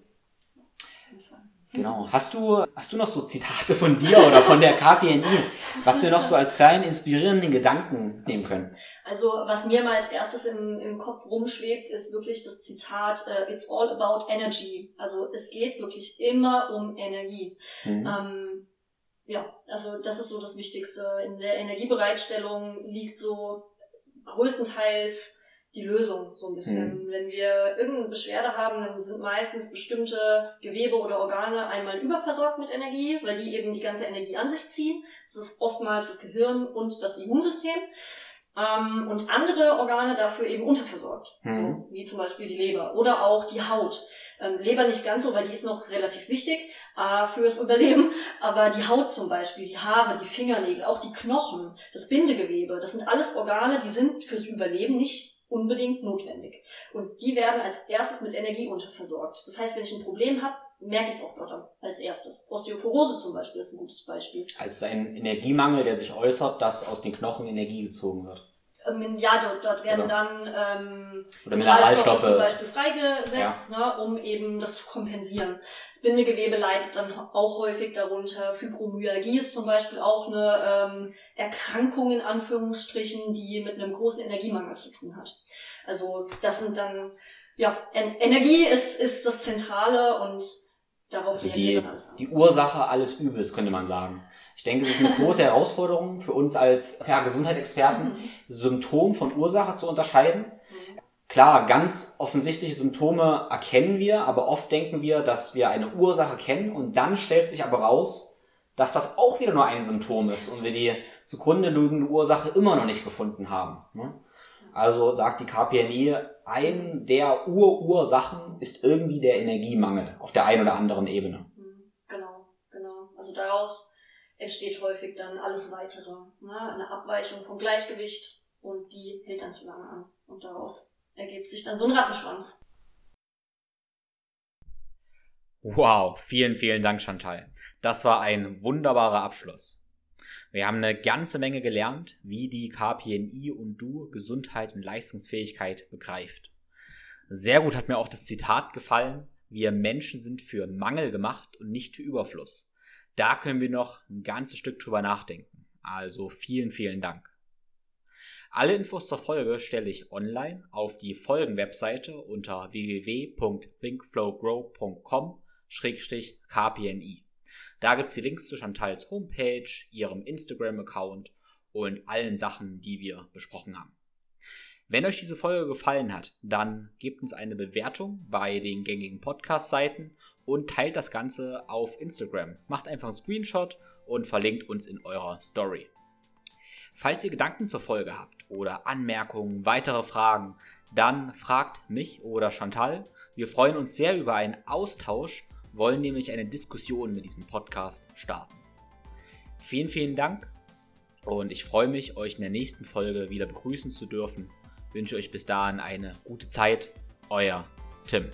Genau. Hast du, hast du noch so Zitate von dir oder von der KPNI, was wir noch so als kleinen inspirierenden Gedanken nehmen können? Also, was mir mal als erstes im, im Kopf rumschwebt, ist wirklich das Zitat, uh, it's all about energy. Also, es geht wirklich immer um Energie. Mhm. Ähm, ja, also, das ist so das Wichtigste. In der Energiebereitstellung liegt so größtenteils die Lösung so ein bisschen. Mhm. Wenn wir irgendeine Beschwerde haben, dann sind meistens bestimmte Gewebe oder Organe einmal überversorgt mit Energie, weil die eben die ganze Energie an sich ziehen. Das ist oftmals das Gehirn und das Immunsystem. Ähm, und andere Organe dafür eben unterversorgt, mhm. so, wie zum Beispiel die Leber oder auch die Haut. Ähm, Leber nicht ganz so, weil die ist noch relativ wichtig äh, fürs Überleben, aber die Haut zum Beispiel, die Haare, die Fingernägel, auch die Knochen, das Bindegewebe, das sind alles Organe, die sind fürs Überleben nicht unbedingt notwendig. Und die werden als erstes mit Energie unterversorgt. Das heißt, wenn ich ein Problem habe, merke ich es auch dort als erstes. Osteoporose zum Beispiel ist ein gutes Beispiel. Also es ist ein Energiemangel, der sich äußert, dass aus den Knochen Energie gezogen wird. Ähm, ja, dort, dort werden Oder? dann ähm, Oder Mineralstoffe zum Beispiel freigesetzt, ja. ne, um eben das zu kompensieren. Das Bindegewebe leidet dann auch häufig darunter. Fibromyalgie ist zum Beispiel auch eine ähm, Erkrankung in Anführungsstrichen, die mit einem großen Energiemangel zu tun hat. Also das sind dann, ja, en Energie ist, ist das Zentrale und darauf also die, alles an. Die Ursache alles Übels, könnte man sagen. Ich denke, es ist eine große Herausforderung für uns als ja, Gesundheitsexperten, mhm. Symptom von Ursache zu unterscheiden. Mhm. Klar, ganz offensichtliche Symptome erkennen wir, aber oft denken wir, dass wir eine Ursache kennen und dann stellt sich aber raus, dass das auch wieder nur ein Symptom ist und wir die zugrunde liegende Ursache immer noch nicht gefunden haben. Ne? Also sagt die KPNI, ein der Urursachen ist irgendwie der Energiemangel auf der einen oder anderen Ebene. Mhm. Genau, genau. Also daraus entsteht häufig dann alles weitere. Ne? Eine Abweichung vom Gleichgewicht und die hält dann zu lange an. Und daraus ergibt sich dann so ein Rattenschwanz. Wow, vielen, vielen Dank, Chantal. Das war ein wunderbarer Abschluss. Wir haben eine ganze Menge gelernt, wie die KPNI und du Gesundheit und Leistungsfähigkeit begreift. Sehr gut hat mir auch das Zitat gefallen, wir Menschen sind für Mangel gemacht und nicht für Überfluss. Da können wir noch ein ganzes Stück drüber nachdenken. Also vielen, vielen Dank. Alle Infos zur Folge stelle ich online auf die Folgen-Webseite unter www.thinkflowgrow.com-kpni. Da gibt es die Links zu Chantals Homepage, ihrem Instagram-Account und allen Sachen, die wir besprochen haben. Wenn euch diese Folge gefallen hat, dann gebt uns eine Bewertung bei den gängigen Podcast-Seiten und teilt das Ganze auf Instagram. Macht einfach einen Screenshot und verlinkt uns in eurer Story. Falls ihr Gedanken zur Folge habt oder Anmerkungen, weitere Fragen, dann fragt mich oder Chantal. Wir freuen uns sehr über einen Austausch, wollen nämlich eine Diskussion mit diesem Podcast starten. Vielen, vielen Dank und ich freue mich, euch in der nächsten Folge wieder begrüßen zu dürfen. Wünsche euch bis dahin eine gute Zeit. Euer Tim.